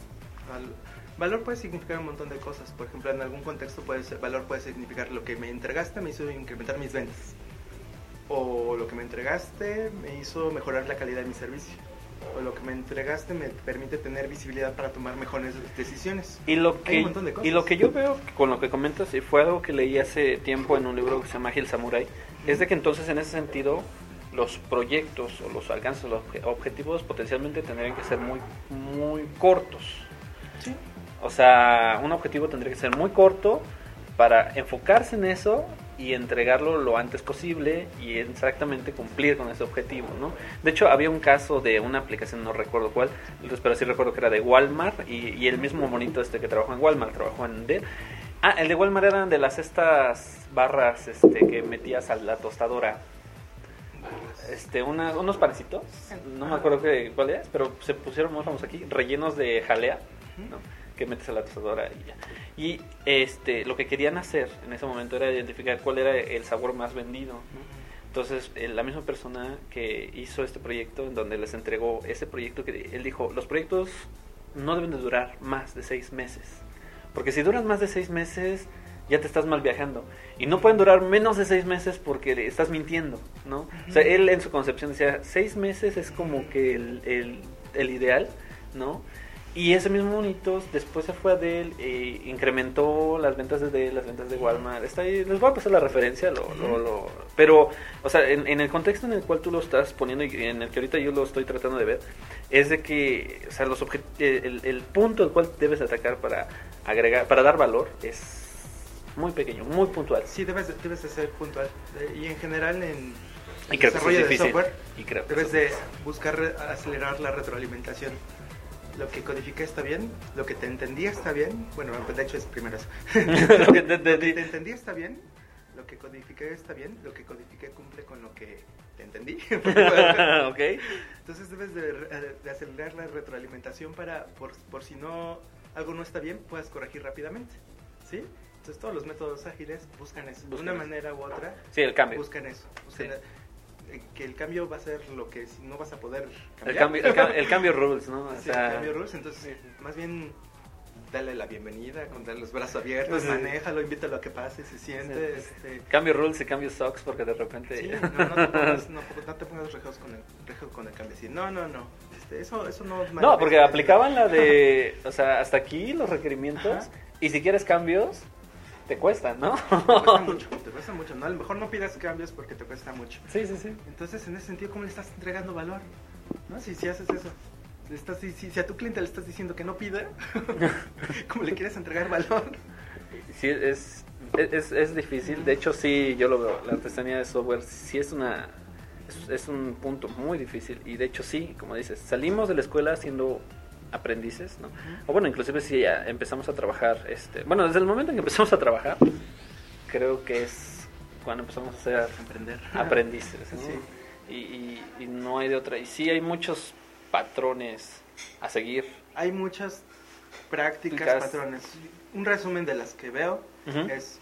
Val- valor puede significar un montón de cosas. Por ejemplo, en algún contexto puede ser, valor puede significar lo que me entregaste me hizo incrementar mis ventas. O lo que me entregaste me hizo mejorar la calidad de mi servicio. O lo que me entregaste me permite tener visibilidad para tomar mejores decisiones. Y lo Hay que, un montón de cosas. y lo que yo veo con lo que comentas, y fue algo que leí hace tiempo en un libro que se llama Gil Samurai, es de que entonces en ese sentido los proyectos o los alcances, los obje- objetivos potencialmente tendrían que ser muy, muy cortos. Sí. O sea, un objetivo tendría que ser muy corto para enfocarse en eso y entregarlo lo antes posible y exactamente cumplir con ese objetivo, ¿no? De hecho, había un caso de una aplicación, no recuerdo cuál, pero sí recuerdo que era de Walmart y, y el mismo monito este que trabajó en Walmart, trabajó en Dell. Ah, el de Walmart eran de las estas barras este, que metías a la tostadora. Este, una- unos panecitos, no me acuerdo qué, cuál es, pero se pusieron famosos aquí, rellenos de jalea, ¿no? que metes a la tostadora y ya. Y este, lo que querían hacer en ese momento era identificar cuál era el sabor más vendido. ¿no? Entonces, eh, la misma persona que hizo este proyecto, en donde les entregó ese proyecto, que él dijo, los proyectos no deben de durar más de seis meses. Porque si duran más de seis meses, ya te estás mal viajando. Y no pueden durar menos de seis meses porque estás mintiendo, ¿no? O sea, él en su concepción decía, seis meses es como que el, el, el ideal, ¿no? Y ese mismo monito después se fue a Dell e incrementó las ventas de Dell, las ventas de Walmart. Está ahí, les voy a pasar la referencia, lo, lo- lo- pero, o sea, en, en el contexto en el cual tú lo estás poniendo y en el que ahorita yo lo estoy tratando de ver, es de que, o sea, los eh, el, el punto al cual debes atacar para agregar, para dar valor es muy pequeño, muy puntual. Sí, debes, de- debes de ser puntual. Eh, Y en general en Y que desarrollo es de difícil. software, Y creo que debes de buscar acelerar la retroalimentación. Lo que codifiqué está bien, lo que te entendí está bien. Bueno, de hecho es primero eso. [laughs] Lo que te que entendí. te entendí está bien, lo que codifiqué está bien, lo que codifiqué cumple con lo que te entendí. [laughs] [laughs] ok. Entonces debes de, re- de acelerar la retroalimentación para, por, por si no algo no está bien, puedas corregir rápidamente. ¿Sí? Entonces todos los métodos ágiles buscan eso. Buscan de una eso. manera u otra, Sí, el cambio. buscan eso. buscan Sí. eh, que el cambio va a ser lo que no vas a poder cambiar. El cambio, el, cambio, el cambio [laughs] rules, ¿no? O Sí, sea, el cambio rules, entonces más bien dale la bienvenida, con los brazos abiertos, Sí. manéjalo, invítalo a que pase, se siente. Sí, sí, este, Cambio rules y cambio socks porque de repente... Sí, [laughs] no, no te pongas, no, no te pongas rejados con el, con el cambio. no, no, no. Este, eso, eso no es No, porque aplicaban la de, [laughs] o sea, hasta aquí los requerimientos Ajá. y si quieres cambios, te cuestan, ¿no? Te cuesta mucho, te [laughs] cuesta mucho. No, a lo mejor no pidas cambios porque te cuesta mucho. Sí, sí, sí. Entonces, en ese sentido, ¿cómo le estás entregando valor? ¿No? Si, si haces eso. Le estás, si, si- si a tu cliente le estás diciendo que no pida, [laughs] ¿cómo le quieres entregar valor? Sí, es, es, es difícil. De hecho, sí, yo lo veo. La artesanía de software sí es una... Es, es un punto muy difícil. Y de hecho, sí, como dices, salimos de la escuela siendo aprendices, ¿no? O bueno, inclusive si ya empezamos a trabajar, este, bueno, desde el momento en que empezamos a trabajar, creo que es cuando empezamos a ser Emprender. aprendices, ¿no? Sí. Y, y- y no hay de otra. Y sí hay muchos patrones a seguir. Hay muchas prácticas, patrones. Un resumen de las que veo es,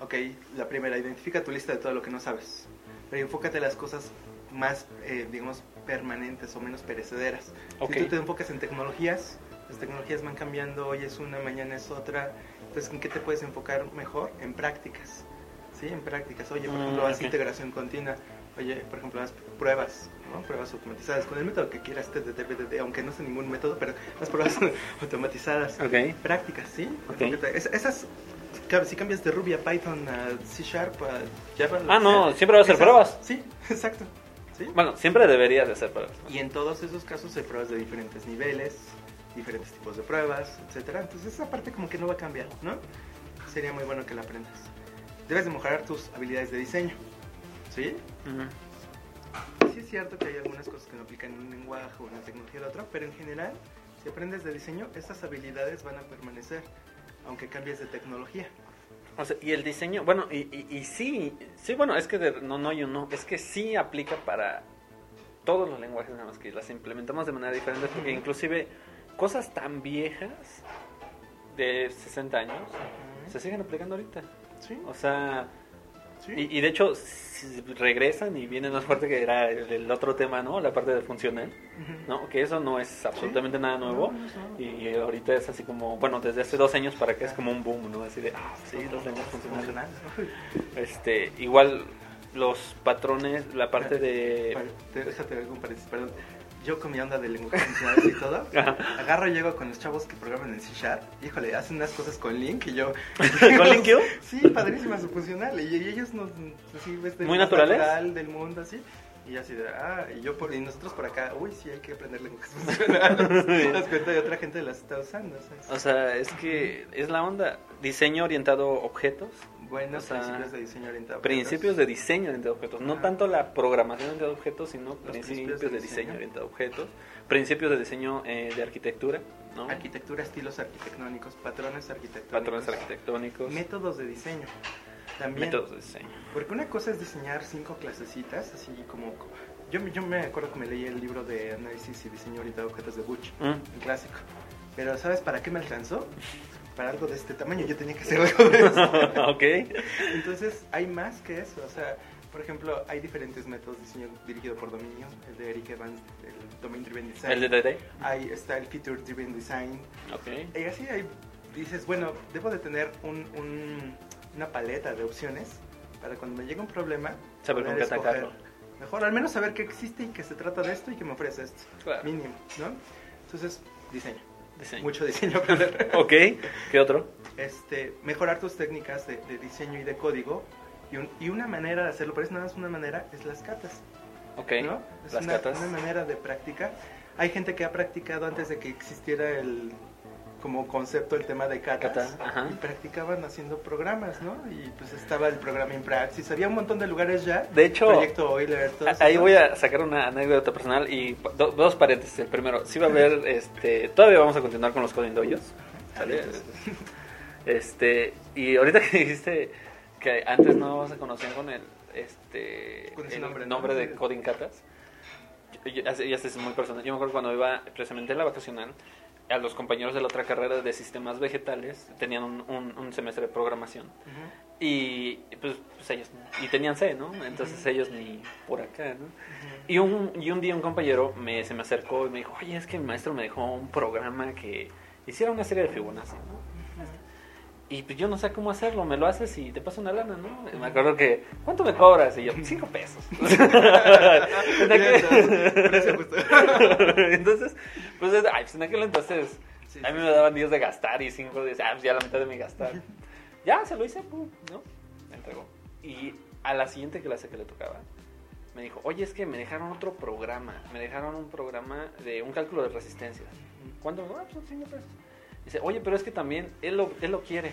ok, la primera, identifica tu lista de todo lo que no sabes, pero enfócate en las cosas más, eh, digamos, permanentes o menos perecederas. Ok. Si tú te enfocas en tecnologías, las tecnologías van cambiando, hoy es una, mañana es otra, entonces ¿en qué te puedes enfocar mejor? En prácticas, ¿sí? En prácticas. Oye, por Mm, ejemplo, haz ok. integración continua, oye, por ejemplo, haz pruebas, ¿no? Pruebas automatizadas, con el método que quieras, TDD, aunque no sé ningún método, pero las pruebas [laughs] automatizadas. Ok. Prácticas, ¿sí? Ok. Enfócate. Es- esas, si cambias de Ruby a Python a C Sharp a Java. Ah, no, sea, siempre va a ser esas- pruebas. Sí, [laughs] exacto. ¿Sí? Bueno, siempre deberías de hacer pruebas. Y en todos esos casos hay pruebas de diferentes niveles, diferentes tipos de pruebas, etcétera. Entonces esa parte como que no va a cambiar, ¿no? Sería muy bueno que la aprendas. Debes de mejorar tus habilidades de diseño, ¿sí? Sí es cierto que hay algunas cosas que no aplican en un lenguaje o en una tecnología de otra, pero en general, si aprendes de diseño, estas habilidades van a permanecer, aunque cambies de tecnología. O sea, y el diseño, bueno, y, y, y sí, sí, bueno, es que de- no, no, yo no, es que sí aplica para todos los lenguajes, nada más que las implementamos de manera diferente, porque inclusive cosas tan viejas de 60 años se siguen aplicando ahorita. Sí, O sea, sí. y, y de hecho regresan y vienen más fuerte que era el, el otro tema, ¿no? La parte de funcional. ¿no? Que eso no es absolutamente nada nuevo. No, no. Y ahorita es así como, bueno, desde hace dos años para acá es como un boom, ¿no? Así de, ah, sí, lenguajes funcionales. Funcional. Este, igual los patrones, la parte de... Déjate paréntesis, perdón. Yo con mi onda de lenguajes funcionales y todo, [laughs] agarro y llego con los chavos que programan en C Sharp. Híjole, hacen unas cosas con Link y yo. [laughs] ¿Con Link Q? Sí, padrísimas su funcional. Y, y ellos nos. Así, ves, de ¿Muy naturales? natural del mundo, así. Y así de, ah, y yo por, y nosotros por acá, uy, sí hay que aprender lenguajes funcionales. [laughs] Das cuenta y otra gente las está usando, ¿sabes? O sea, es que es la onda. Diseño orientado a objetos. Buenos principios de diseño orientado. a Principios de diseño orientado a objetos. No tanto la programación orientada a objetos, sino principios, principios de, de diseño. diseño. orientado a objetos. Principios de diseño eh, de arquitectura, ¿no? Arquitectura, estilos arquitectónicos, patrones arquitectónicos. Patrones arquitectónicos. Métodos de diseño. También. Métodos de diseño. Porque una cosa es diseñar cinco clasecitas, así como... Yo, me- yo me acuerdo que me leí el libro de análisis y diseño orientado a objetos de Butch, Mm. un clásico. Pero ¿sabes para qué me alcanzó? Para algo de este tamaño yo tenía que hacer algo de eso. [laughs] ok. Entonces hay más que eso. O sea, por ejemplo, hay diferentes métodos de diseño dirigido por dominio. El de Eric Evans, el Domain Driven Design. El de DD. Ahí está el Feature Driven Design. Ok. Y así ahí dices, bueno, debo de tener un- un- una paleta de opciones para cuando me llegue un problema, Saber con qué atacarlo. Mejor, al menos saber que existe y que se trata de esto y que me ofrece esto. Claro. Mínimo, ¿no? Entonces, diseño. Diseño. mucho diseño. [laughs] Ok, ¿qué otro? este, mejorar tus técnicas de, de diseño y de código. Y, un- y una manera de hacerlo, pero es nada más una manera, es las catas. Ok, ¿no? Es las una, catas. una manera de práctica. Hay gente que ha practicado antes de que existiera el como concepto el tema de catas Cata, y practicaban haciendo programas, ¿no? Y pues estaba el programa en Praxis, había un montón de lugares ya. De hecho, Proyecto Euler, todo A- eso, Ahí ¿no? voy a sacar una anécdota personal y do- dos paréntesis. El primero, sí va a haber, [laughs] este, todavía vamos a continuar con los codindoyos. ¿sale? Este, y ahorita que dijiste que antes no se conocían con el, este, el nombre, nombre, ¿no? de. Coding Catas, ya es muy personal. Yo me acuerdo cuando iba precisamente en la vacacional, a los compañeros de la otra carrera de sistemas vegetales tenían un, un- un semestre de programación. Y pues, pues ellos, y tenían C, ¿no? Entonces ellos ni por acá, ¿no? Y un, y un día un compañero me, se me acercó y me dijo, oye, es que el maestro me dejó un programa que hiciera una serie de Fibonacci, ¿no? Y pues yo no sé cómo hacerlo, me lo haces y te paso una lana, ¿no? Me acuerdo que, ¿cuánto me cobras? Y yo, cinco pesos. [laughs] Precio [laughs] justo. entonces, pues, es- ay, pues en aquel entonces, Sí, a mí me daban 10 de gastar y 5 de, ah, pues ya la mitad de mi gastar. Ya, se lo hice, pum, ¿no? Me entregó. Y a la siguiente clase que le tocaba, me dijo, oye, es que me dejaron otro programa, me dejaron un programa de un cálculo de resistencias. ¿Cuánto? Ah, pues 5 pesos. Dice, oye, pero es que también él lo, él lo quiere,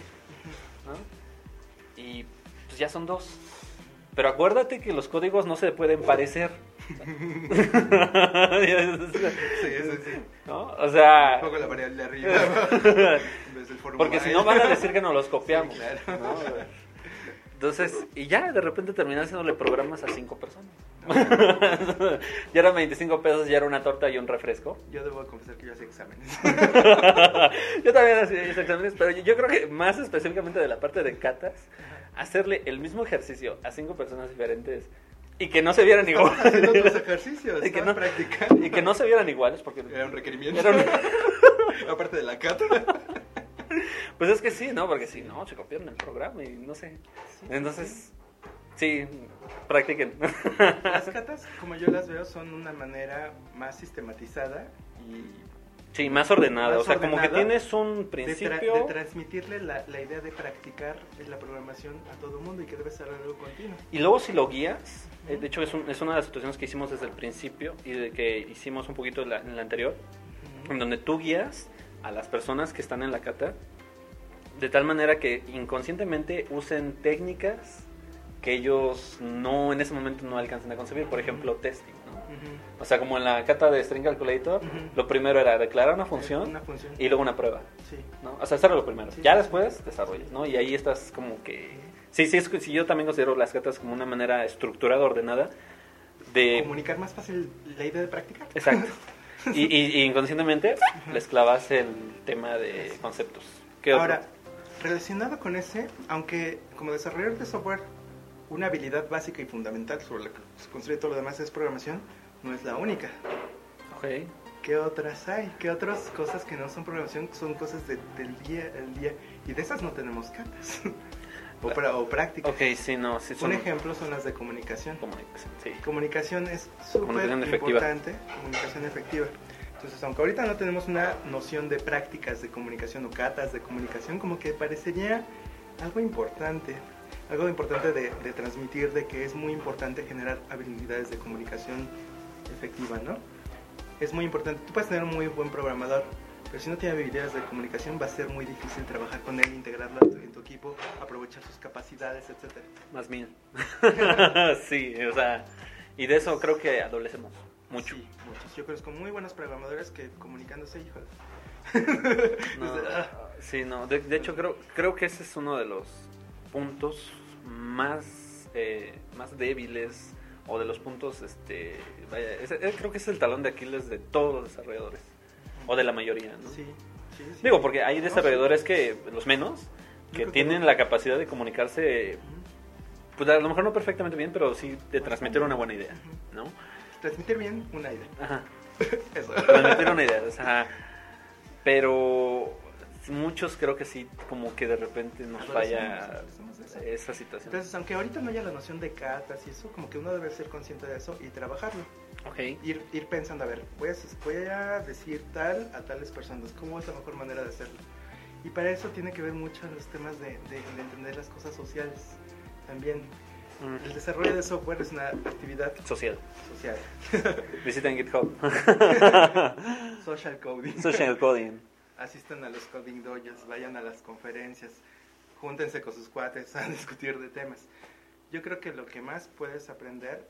¿no? Y pues ya son dos. Pero acuérdate que los códigos no se pueden parecer. [laughs] [laughs] Sí, eso sí. ¿No? O sea, Un poco la variable de arriba. porque si no van a decir que nos los [laughs] copiamos. Sí, claro. ¿no? Entonces, y ya de repente terminé haciéndole programas a cinco personas. Ya eran 25 pesos, ya era una torta y un refresco. Yo debo confesar que yo hacía exámenes. [laughs] yo también hacía exámenes, pero yo, yo creo que más específicamente de la parte de catas, hacerle el mismo ejercicio a cinco personas diferentes y que no se vieran Estaban haciendo iguales. ejercicios, Y que no- practicando. y que no se vieran iguales porque Era un requerimiento. Era un- [laughs] Aparte de la cata. Pues es que sí, ¿no? Porque si no, se copiaron el programa y no sé. Entonces, sí, practiquen. Las catas, como yo las veo, son una manera más sistematizada y Sí, más ordenada. Más o sea, como que tienes un de, tra- principio. de transmitirle la, la idea de practicar la programación a todo el mundo y que debe ser algo continuo. Y luego si lo guías, eh, de hecho es, un- es una de las situaciones que hicimos desde el principio y de que hicimos un poquito la, en la anterior, en donde tú guías a las personas que están en la cata de tal manera que inconscientemente usen técnicas que ellos no en ese momento no alcanzan a concebir, por ejemplo, testing, ¿no? Ujú. O sea, como en la cata de String Calculator, Ujú. lo primero era declarar una función Una función. y luego una prueba, Sí. ¿no? O sea, hacerlo lo primero. Sí, ya sí, después desarrollas, ¿no? Y ahí estás como que... Sí, sí, es, que- sí, yo también considero las catas como una manera estructurada, ordenada de... Comunicar más fácil la idea de practicar. Exacto. [laughs] Y, y- y inconscientemente les clavas el tema de conceptos. ¿Qué otro? Ahora, relacionado con ese, aunque como desarrollador de software, una habilidad básica y fundamental sobre la que se construye todo lo demás es programación, no es la única. Ok. ¿Qué otras hay? ¿Qué otras cosas que no son programación son cosas de- del día al día? Y de esas no tenemos catas. [laughs] o, pra- o prácticas. Ok, sí, no, sí son... Un ejemplo son las de comunicación. Comunicación, sí. Comunicación es súper importante, comunicación efectiva. Entonces, aunque ahorita no tenemos una noción de prácticas de comunicación o catas de comunicación, como que parecería algo importante, algo importante de, de transmitir, de que es muy importante generar habilidades de comunicación efectiva, ¿no? Es muy importante, tú puedes tener un muy buen programador, pero si no tiene habilidades de comunicación va a ser muy difícil trabajar con él, integrarlo en tu, equipo, aprovechar sus capacidades, etcétera. Más mil. [laughs] sí, o sea, y de eso creo que adolecemos mucho. Sí, muchos. Yo conozco muy buenos programadores que comunicándose, híjole. No, [laughs] "Ah". sí, no. De, de hecho, creo, creo que ese es uno de los puntos más, eh, más débiles o de los puntos, este, vaya, eh, creo que es el talón de Aquiles de todos los desarrolladores o de la mayoría, ¿no? Sí, sí, sí. Digo, porque hay desarrolladores que, los menos, que tienen la capacidad de comunicarse, pues a lo mejor no perfectamente bien, pero sí de transmitir una buena idea, ¿no? Transmitir bien una idea. Ajá. [laughs] Eso. transmitir una idea, o sea, pero muchos creo que sí, como que de repente nos falla esa situación. Entonces, aunque ahorita no haya la noción de catas y eso, como que uno debe ser consciente de eso y trabajarlo. Ok. Ir, ir pensando, a ver, voy a, voy a decir tal a tales personas, ¿cómo es la mejor manera de hacerlo? Y para eso tiene que ver mucho los temas de, de- de entender las cosas sociales. También el Mm, desarrollo de software es una actividad Social. social. [laughs] Visiten GitHub. [laughs] Social coding. Social coding. Asistan a los coding dojos, vayan a las conferencias, júntense con sus cuates [laughs] a discutir de temas. Yo creo que lo que más puedes aprender,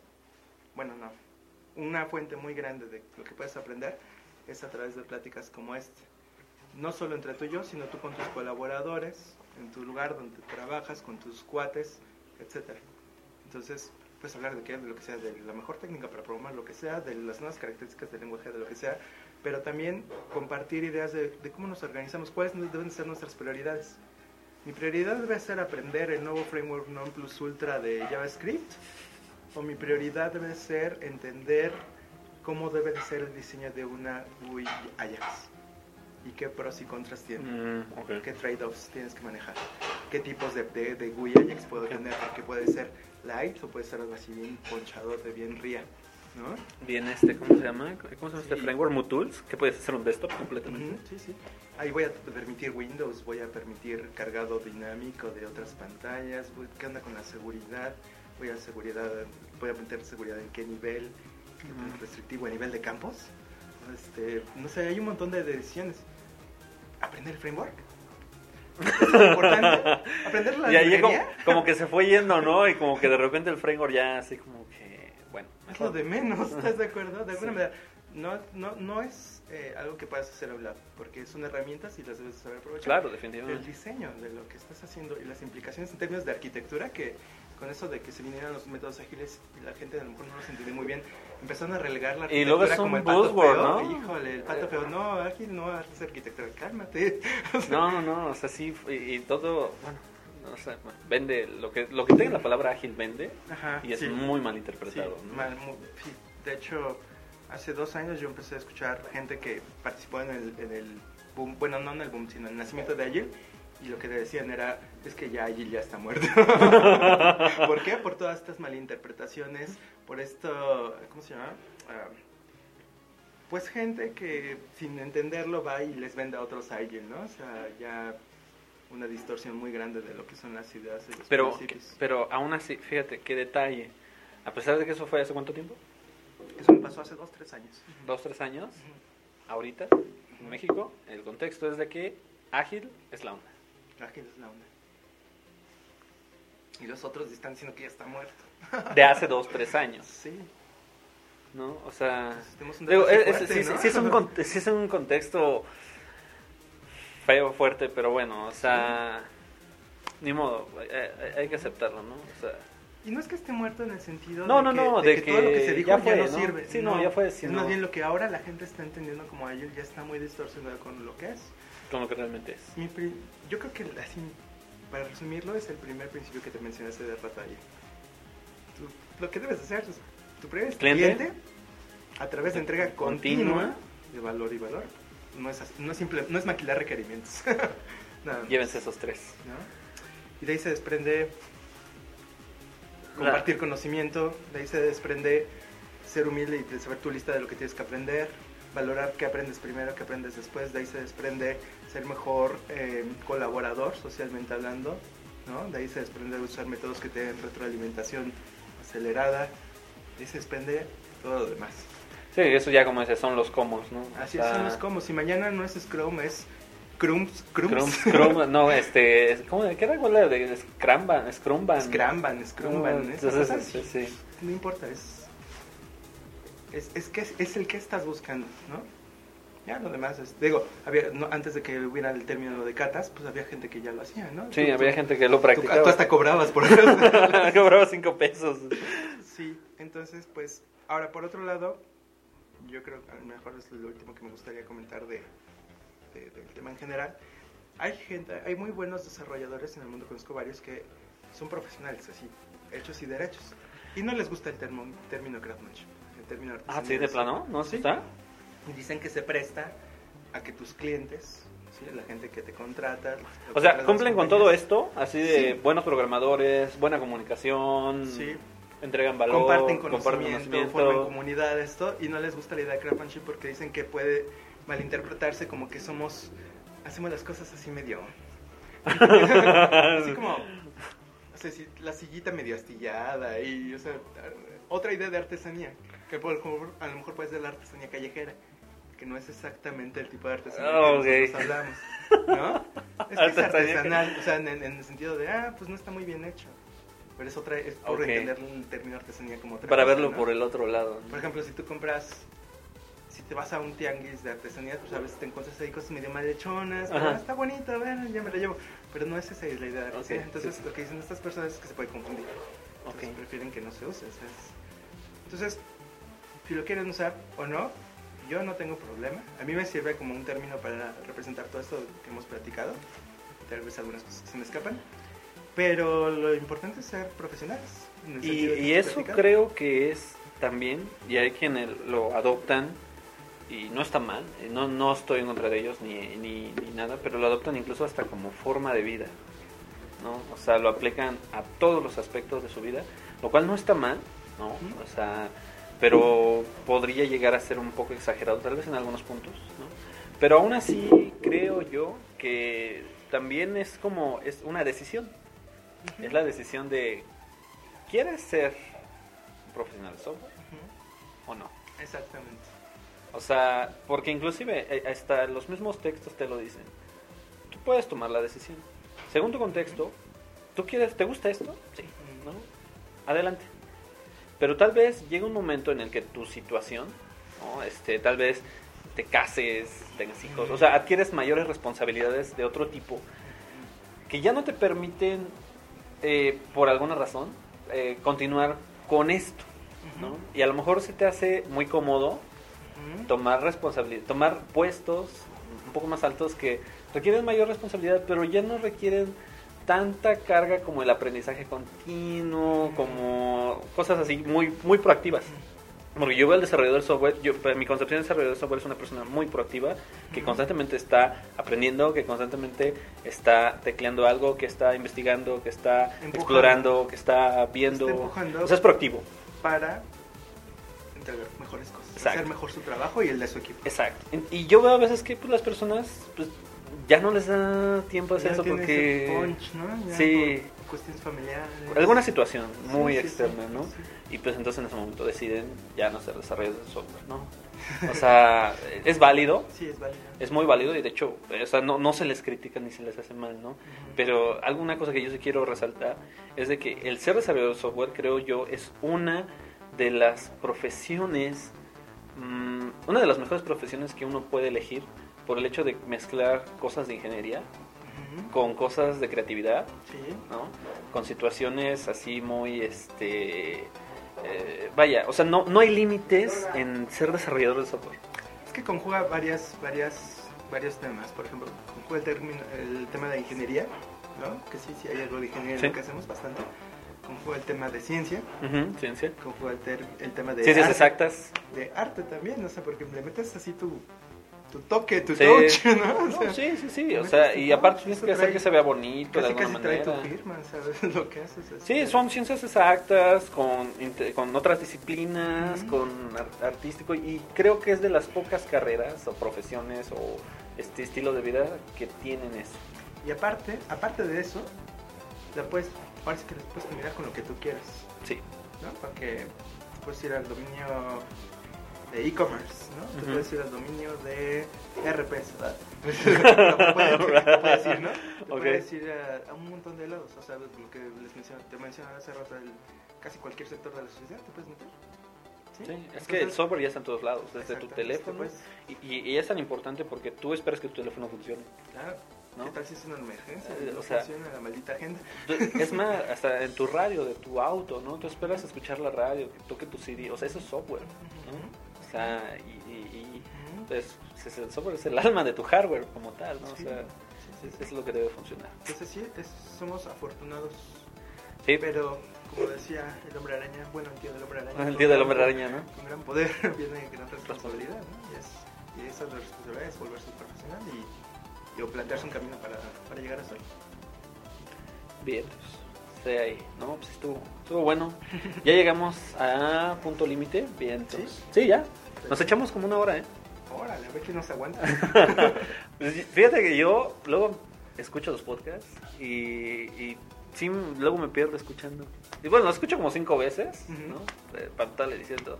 bueno, no, una fuente muy grande de lo que puedes aprender es a través de pláticas como esta. No solo entre tú y yo, sino tú con tus colaboradores, en tu lugar donde trabajas, con tus cuates, etcétera. Entonces, puedes hablar de qué, de lo que sea, de la mejor técnica para programar, lo que sea, de las nuevas características del lenguaje, de lo que sea, pero también compartir ideas de, de cómo nos organizamos, cuáles deben ser nuestras prioridades. Mi prioridad debe ser aprender el nuevo framework non plus ultra de JavaScript, o mi prioridad debe ser entender cómo debe de ser el diseño de una GUI Ajax y qué pros y contras tiene Mm, ok. qué trade-offs tienes que manejar, qué tipos de, de, de GUI Ajax puedo tener, porque puede ser light o puede ser algo así bien ponchador, de bien ría, ¿no? Bien, este, ¿cómo se llama? ¿Cómo se llama este framework? Mutools, que puedes hacer un desktop completamente. Sí, sí. Ahí voy a permitir Windows, voy a permitir cargado dinámico de otras pantallas, voy- ¿qué onda con la seguridad? Voy a seguridad, voy a meter seguridad en qué nivel, qué Ujú. restrictivo a nivel de campos. Este, no sé, hay un montón de decisiones. ¿Aprender el framework? ¿Es importante? [laughs] ¿Aprender la Y ahí como, que se fue yendo, ¿no? Y como que de repente el framework ya así como Es lo de menos, ¿estás de acuerdo? De alguna Sí. manera, no, no, no es eh, algo que puedas hacer lado, porque son herramientas y las debes saber aprovechar. Claro, El definitivamente. diseño de lo que estás haciendo y las implicaciones en términos de arquitectura, que con eso de que se vinieran los métodos ágiles y la gente a lo mejor no los entendió muy bien, empezaron a relegar la Y luego arquitectura es un como el pato buzzword, feo. ¿no? Híjole, el pato feo, no, ágil no haces arquitectura, cálmate. [laughs] No, no, no, o sea, sí, y, y todo, bueno, no sé, bueno, vende, lo que, lo que tenga la palabra ágil vende, Ajá, y es sí. muy mal Sí, interpretado, ¿no? mal, mu- sí. De hecho, hace dos años yo empecé a escuchar gente que participó en el, en el boom, bueno, no en el boom, sino en el nacimiento de Agile, y lo que decían era, es que ya Agile ya está muerto. [laughs] ¿Por qué? Por todas estas malinterpretaciones, por esto, ¿cómo se llama? Ah, pues gente que sin entenderlo va y les vende a otros Agile, ¿no? O sea, ya una distorsión muy grande de lo que son las ideas y los Pero, principios. pero aún así, fíjate, qué detalle, a pesar de que eso fue hace cuánto tiempo, Eso me pasó hace dos, tres años. dos, tres años, ahorita, en México, el contexto es de que ágil es la onda. Ágil es la onda. Y los otros están diciendo que ya está muerto. [laughs] De hace dos, tres años, Sí. ¿no? O sea... Entonces, tenemos un Digo, debate es, un, [laughs] sí es un contexto feo, fuerte, pero bueno, o sea, ni modo, eh, hay que aceptarlo, ¿no? O sea, Y no es que esté muerto en el sentido No, de, no, que, no, de de que todo lo que se dijo ya fue, no, ¿no? sirve. Sí, no, ya fue, Es sino- más bien lo que ahora la gente está entendiendo como Agile ya está muy distorsionado con lo que es. con lo que realmente es. Mi pri- yo creo que así, para resumirlo, es el primer principio que te mencioné hace de rato ayer. Tú- lo que debes hacer es tu primer Cliente. cliente, a través de entrega Continua. continua de valor y valor. No es, así- no es, simple, no es maquilar requerimientos. [laughs] Nada. Llévense esos tres. ¿no? Y de ahí se desprende compartir conocimiento, de ahí se desprende ser humilde y saber tu lista de lo que tienes que aprender, valorar qué aprendes primero, qué aprendes después, de ahí se desprende ser mejor eh, colaborador socialmente hablando, ¿no? de ahí se desprende usar métodos que te den retroalimentación acelerada, de ahí se desprende todo lo demás. Sí, eso ya como dices, son los comos, ¿no? Así son los como, si mañana no es Scrum, es Crumbs, Scrum, Crumbs, Scrum, [laughs] no, este, ¿cómo, ¿qué era igual de Scrumban, Scrumban? Scramban, Scrumban, No, entonces, sí, sí. No importa, es, es, es, que es, el que estás buscando, ¿no? Ya lo demás es, digo, había, no, antes de que hubiera el término de catas, pues había gente que ya lo hacía, ¿no? Sí, Tú- había tú- gente que lo tú, practicaba. tú hasta cobrabas por [laughs] eso. Cobraba cinco pesos. sí, entonces, pues, ahora por otro lado, yo creo que a lo mejor es lo último que me gustaría comentar de, de- del tema en general. Hay gente, hay muy buenos desarrolladores en el mundo, conozco varios que son profesionales, así, hechos y derechos. Y no les gusta el termo- término craftsmanship, el término Ah, sí, de plano, ¿no? Sí. ¿Está? Dicen que se presta a que tus clientes, ¿sí? la gente que te contrata... O sea, cumplen con todo esto, así de buenos programadores, buena comunicación, Sí, entregan valor, comparten comparten conocimiento, forman comunidad, esto, y no les gusta la idea de crowdfunding porque dicen que puede malinterpretarse como que somos, hacemos las cosas así medio, [laughs] así como, o sea, si- la sillita medio astillada y, o sea, otra idea de artesanía, que por a lo mejor puede ser la artesanía callejera, que no es exactamente el tipo de artesanía Ah, que ok. nosotros hablamos, ¿no? Es que es artesanal, o sea, en, en el sentido de, ah, pues no está muy bien hecho. Pero es otra, es por Ok. entender el término artesanía como otra Para cosa, verlo ¿no? por el otro lado. Por ejemplo, si tú compras, si te vas a un tianguis de artesanía, pues a veces te encuentras ahí cosas medio mal hechonas, pero. "Ah, está bonito, bueno, ya me la llevo. Pero no es esa la idea de artesanía. Entonces, sí. lo que dicen estas personas es que se puede confundir. Entonces, Ok. prefieren que no se use. o sea, es- Entonces, si lo quieren usar o no, yo no tengo problema. A mí me sirve como un término para representar todo esto que hemos platicado. Tal vez algunas cosas que se me escapan. Pero lo importante es ser profesionales. Y, eso creo que es también, y hay quienes lo adoptan, y no está mal, eh, no, no estoy en contra de ellos ni, ni, ni nada, pero lo adoptan incluso hasta como forma de vida, ¿no? O sea, lo aplican a todos los aspectos de su vida, lo cual no está mal, ¿no? O sea, pero podría llegar a ser un poco exagerado tal vez en algunos puntos, ¿no? Pero aún así creo yo que también es como, es una decisión, Es la decisión de, ¿quieres ser un profesional de software o no? Exactamente. O sea, porque inclusive eh, hasta los mismos textos te lo dicen. Tú puedes tomar la decisión. Según tu contexto, ¿tú quieres, te gusta esto? Sí, ¿no? Adelante. Pero tal vez llega un momento en el que tu situación, ¿no? este, tal vez te cases, tengas hijos, o sea, adquieres mayores responsabilidades de otro tipo que ya no te permiten, eh, por alguna razón, eh, continuar con esto. Y a lo mejor se te hace muy cómodo tomar responsabilidad, tomar puestos un poco más altos que requieren mayor responsabilidad, pero ya no requieren tanta carga como el aprendizaje continuo, como cosas así muy muy proactivas. Porque yo veo al desarrollador de software, yo, pues, mi concepción de desarrollador de software es una persona muy proactiva, que constantemente está aprendiendo, que constantemente está tecleando algo, que está investigando, que está Empujando. explorando, que está viendo. Está. O sea, es proactivo. para entregar mejores cosas, Exacto. hacer mejor su trabajo y el de su equipo. Exacto. Y yo veo a veces que pues, las personas pues, ya no les da tiempo de hacer Ya eso porque... punch, ¿no? Sí. por cuestiones familiares. Alguna situación muy sí, sí, externa, ¿no? sí. Y pues entonces en ese momento deciden ya no ser desarrolladores de software, ¿no? [laughs] O sea, es válido, Sí, es válido. es muy válido y de hecho, o sea, no, no se les critica ni se les hace mal, ¿no? Ujú. Pero alguna cosa que yo sí quiero resaltar es de que el ser desarrollador de software, creo yo, es una de las profesiones, mm, una de las mejores profesiones que uno puede elegir por el hecho de mezclar cosas de ingeniería Con cosas de creatividad, Sí. ¿no? Con situaciones así muy, este... eh, vaya, o sea, no, no hay límites en ser desarrollador de software. Es que conjuga varias, varias, varios temas. Por ejemplo, conjuga el, término, el tema de ingeniería, ¿no? Que sí, sí hay algo de ingeniería en lo que hacemos bastante. Conjuga el tema de ciencia. Ciencia. Conjuga el, ter- el tema de Ciencias arte. exactas. De arte también, o sea, porque le metes así tu, tu toque, tu Sí. touch, [laughs] ¿no? O No, sí, sí, sí, o sea, y aparte tienes que hacer que se vea bonito de Casi alguna casi trae tu manera. firma, ¿sabes? [laughs] Lo que haces. es- Sí, son ciencias exactas, con, con otras disciplinas, Ujú. con ar- artístico, y creo que es de las pocas carreras o profesiones o este estilo de vida que tienen eso. Y aparte, aparte de eso, la puedes, sí que les puedes combinar con lo que tú quieras, Sí, ¿no? Porque puedes ir al dominio de e-commerce, ¿no? Ujú. puedes ir al dominio de RPs, ¿verdad? [laughs] Lo puedes, lo puedes ir, ¿no? Te puedes ir a, a un montón de lados, o sea, lo que les mencioné, te mencionaba hace rato, el- casi cualquier sector de la sociedad te puedes meter. ¿sí? sí, es que el software ya está en todos lados, desde tu teléfono, te y, y- es tan importante porque tú esperas que tu teléfono funcione. Claro. ¿No? ¿Qué tal si es una emergencia? Eh, no o sea- funciona la maldita agenda. Es [laughs] más, hasta en tu radio, de tu auto, ¿no? Tú esperas escuchar la radio, que toque tu CD, o sea, eso es software, ¿no? O sea, y, y- y, pues, es el software es el alma de tu hardware como tal, ¿no? O Sí, sea, sí, sí, es, lo que debe funcionar. Entonces sí, es- somos afortunados, Sí, pero como decía el hombre araña, bueno, el tío del hombre araña. [laughs] el día del hombre araña, ¿no? Con gran poder [laughs] viene gran responsabilidad, ¿no? Y es, y esa es la responsabilidad, es volverse un profesional y, y o plantearse un camino para, para llegar a eso. Bien, pues, ahí. No, pues estuvo, estuvo bueno. Ya llegamos a punto límite. Bien, ¿Sí? entonces- sí, ya. Nos echamos como una hora, ¿eh? Órale, a ver quién nos aguanta. [laughs] Pues, Fíjate que yo luego escucho los podcasts y, y sí, luego me pierdo escuchando. Y bueno, lo escucho como cinco veces, Ujú. ¿no? Eh, Para tal diciendo.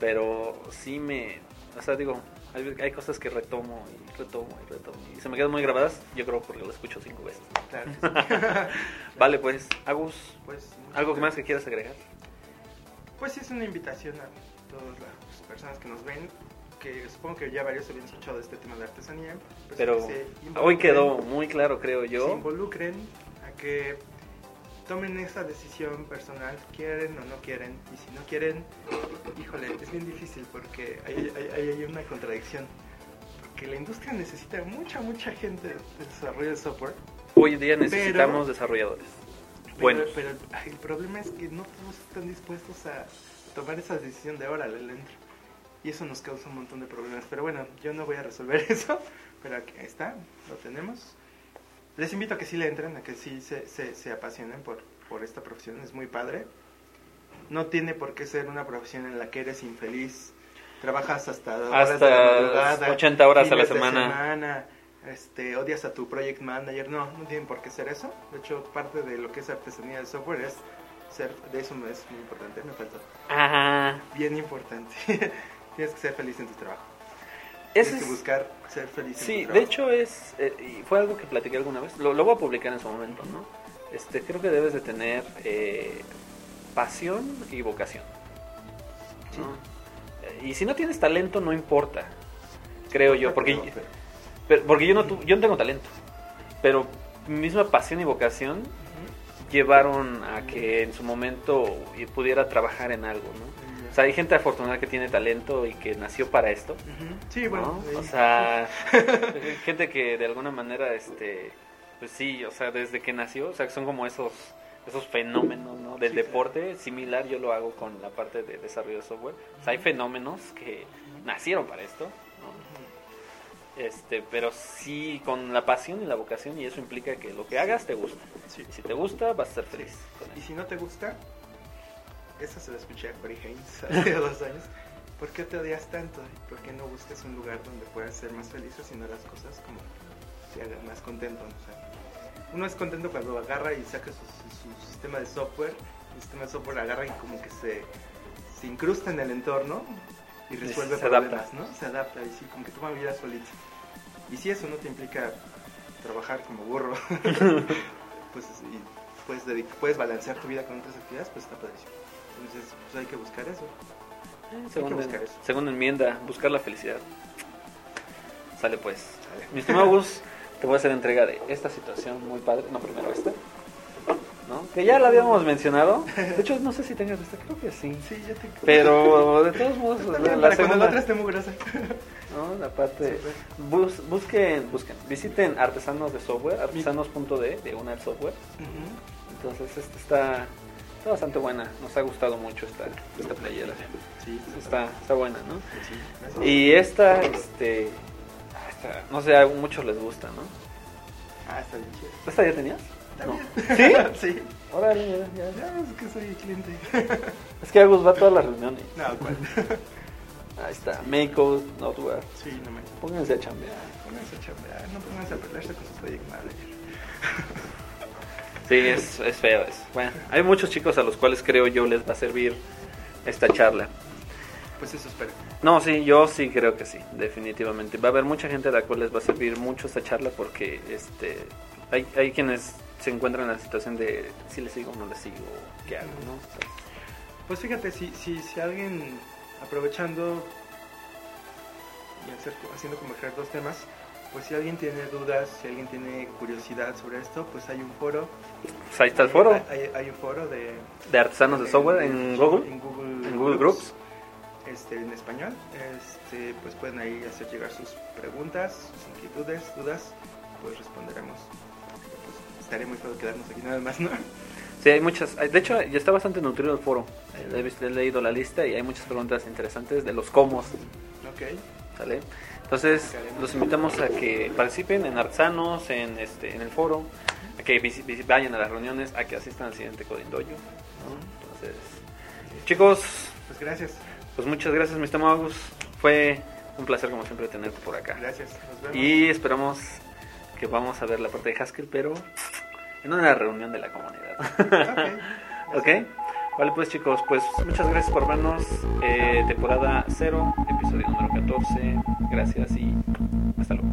Pero sí me. O sea, digo, hay, hay cosas que retomo y retomo y retomo. Y se me quedan muy grabadas, yo creo porque lo escucho cinco veces. Claro [laughs] sí. [laughs] Vale, pues, Agus, Pues, ¿algo más que quieras agregar? Pues sí, es una invitación a todas las personas que nos ven, que supongo que ya varios habían escuchado este tema de artesanía. pues Pero se hoy quedó muy claro, creo Se yo. involucren a que tomen esa decisión personal, quieren o no quieren, y si no quieren, híjole, es bien difícil porque hay, hay, hay- una contradicción. Porque la industria necesita mucha, mucha gente de desarrollo de software. Hoy en día necesitamos desarrolladores. Pero, Buenos. pero ay, el problema es que no todos están dispuestos a tomar esa decisión de ahora, le entro. Y eso nos causa un montón de problemas. Pero bueno, yo no voy a resolver [laughs] eso. Pero aquí está, lo tenemos. Les invito a que sí le entren, a que sí se, se, se apasionen por, por esta profesión. Es muy padre. No tiene por qué ser una profesión en la que eres infeliz. Trabajas hasta, horas Hasta madrugada, 80 horas a la semana. semana, este, odias a tu project manager. No, no tienen por qué ser eso. De hecho, parte de lo que es artesanía de software es ser, de eso es muy importante, me faltó. Ajá. Bien importante. [laughs] Tienes que ser feliz en tu trabajo. Tienes que buscar ser feliz en Sí, tu de trabajo. hecho es, eh, fue algo que platiqué alguna vez, lo, lo voy a publicar en su momento, ¿no? Este, creo que debes de tener eh, pasión y vocación. ¿no? Eh, Y si no tienes talento, no importa, creo yo, porque, Pero- porque yo, no tu- yo no tengo talento, pero mi misma pasión y vocación. Llevaron a que en su momento pudiera trabajar en algo, ¿no? O sea, hay gente afortunada que tiene talento y que nació para esto. Sí, bueno. O sea, [laughs] gente que de alguna manera, este, pues sí, o sea, desde que nació, o sea, que son como esos, esos fenómenos, ¿no? Del Sí, deporte, similar yo lo hago con la parte de desarrollo de software. O sea, hay fenómenos que nacieron para esto. Este, pero sí con la pasión y la vocación y eso implica que lo que hagas te gusta. Sí. Si te gusta, vas a ser feliz con Y eso. si no te gusta, esa se la escuché a Corey Haynes [laughs] hace dos años. ¿Por qué te odias tanto? ¿Por qué no buscas un lugar donde puedas ser más feliz haciendo las cosas como te hagan más contento? O sea, uno es contento cuando agarra y saca su, su- su sistema de software. El sistema de software agarra y como que se, se incrusta en el entorno y resuelve se adapta. problemas, ¿no? Se adapta y sí, como que toma vida solito. Y si eso no te implica trabajar como burro, [laughs] pues y puedes, dedic- puedes balancear tu vida con otras actividades, pues está padrísimo. Entonces, pues hay que buscar eso. Eh, Segunda, buscar eso. segunda enmienda, buscar la felicidad. Sale pues. Sale. Mi estimado Gus, te voy a hacer entrega de esta situación muy padre. No, primero esta. ¿No? Que ya la habíamos mencionado. De hecho, no sé si tengas esta, creo que sí. Sí, ya te Pero de todos modos, la, para cuando segunda, la otra esté mugrosa. [laughs] ¿no? La parte. Bus- busquen, busquen, visiten artesanos de software, artesanos.de, de una software. Ujú. Entonces, esta está, está bastante buena. Nos ha gustado mucho esta, esta playera. Sí, Está, está buena, ¿no? Sí. Y esta, este. ah, esta, no sé, a muchos les gusta, ¿no? Ah, está bien. ¿Esta ya tenías? No. ¿Sí? [laughs] sí. Órale, ya, ya. Es que soy cliente. Es que Agus va a todas las reuniones. No, ¿cuál? [laughs] Ahí está, Makecode, Noteware. Sí, no me. Pónganse a chambear. Pónganse a chambear, no pónganse a pelearse con su project manager. Sí, es, es feo eso. Bueno, hay muchos chicos a los cuales creo yo les va a servir esta charla. Pues eso espero. No, sí, yo sí creo que sí, definitivamente. Va a haber mucha gente a la cual les va a servir mucho esta charla porque este hay, hay quienes se encuentran en la situación de si le sigo o no le sigo, qué hago, ¿no? O sea, Pues fíjate, si, si, si alguien aprovechando y hacer- haciendo converger dos temas, pues si alguien tiene dudas, si alguien tiene curiosidad sobre esto, pues hay un foro. pues ahí está el foro Hay, hay un foro de, de artesanos de software en Google, En Google, en Google Groups. Este, en español. Este, pues pueden ahí hacer llegar sus preguntas, sus inquietudes, dudas, pues responderemos. Estaría muy feo quedarnos aquí nada más, ¿no? Sí, hay muchas. De hecho, ya está bastante nutrido el foro. He, visto- he leído la lista y hay muchas preguntas interesantes de los cómo. Ok. ¿sale? Entonces, los invitamos a que participen en Artesanos, en, este, en el foro, a que vayan a las reuniones, a que asistan al siguiente Codindoyo. ¿no? Entonces, chicos, Pues gracias. pues muchas gracias, Mr. Magus. Fue un placer, como siempre, tenerte por acá. Gracias. Nos vemos. Y esperamos que vamos a ver la parte de Haskell, pero en una reunión de la comunidad. ok. Vale, pues chicos, pues muchas gracias por vernos. Eh, temporada 0, episodio número 14. Gracias y hasta luego.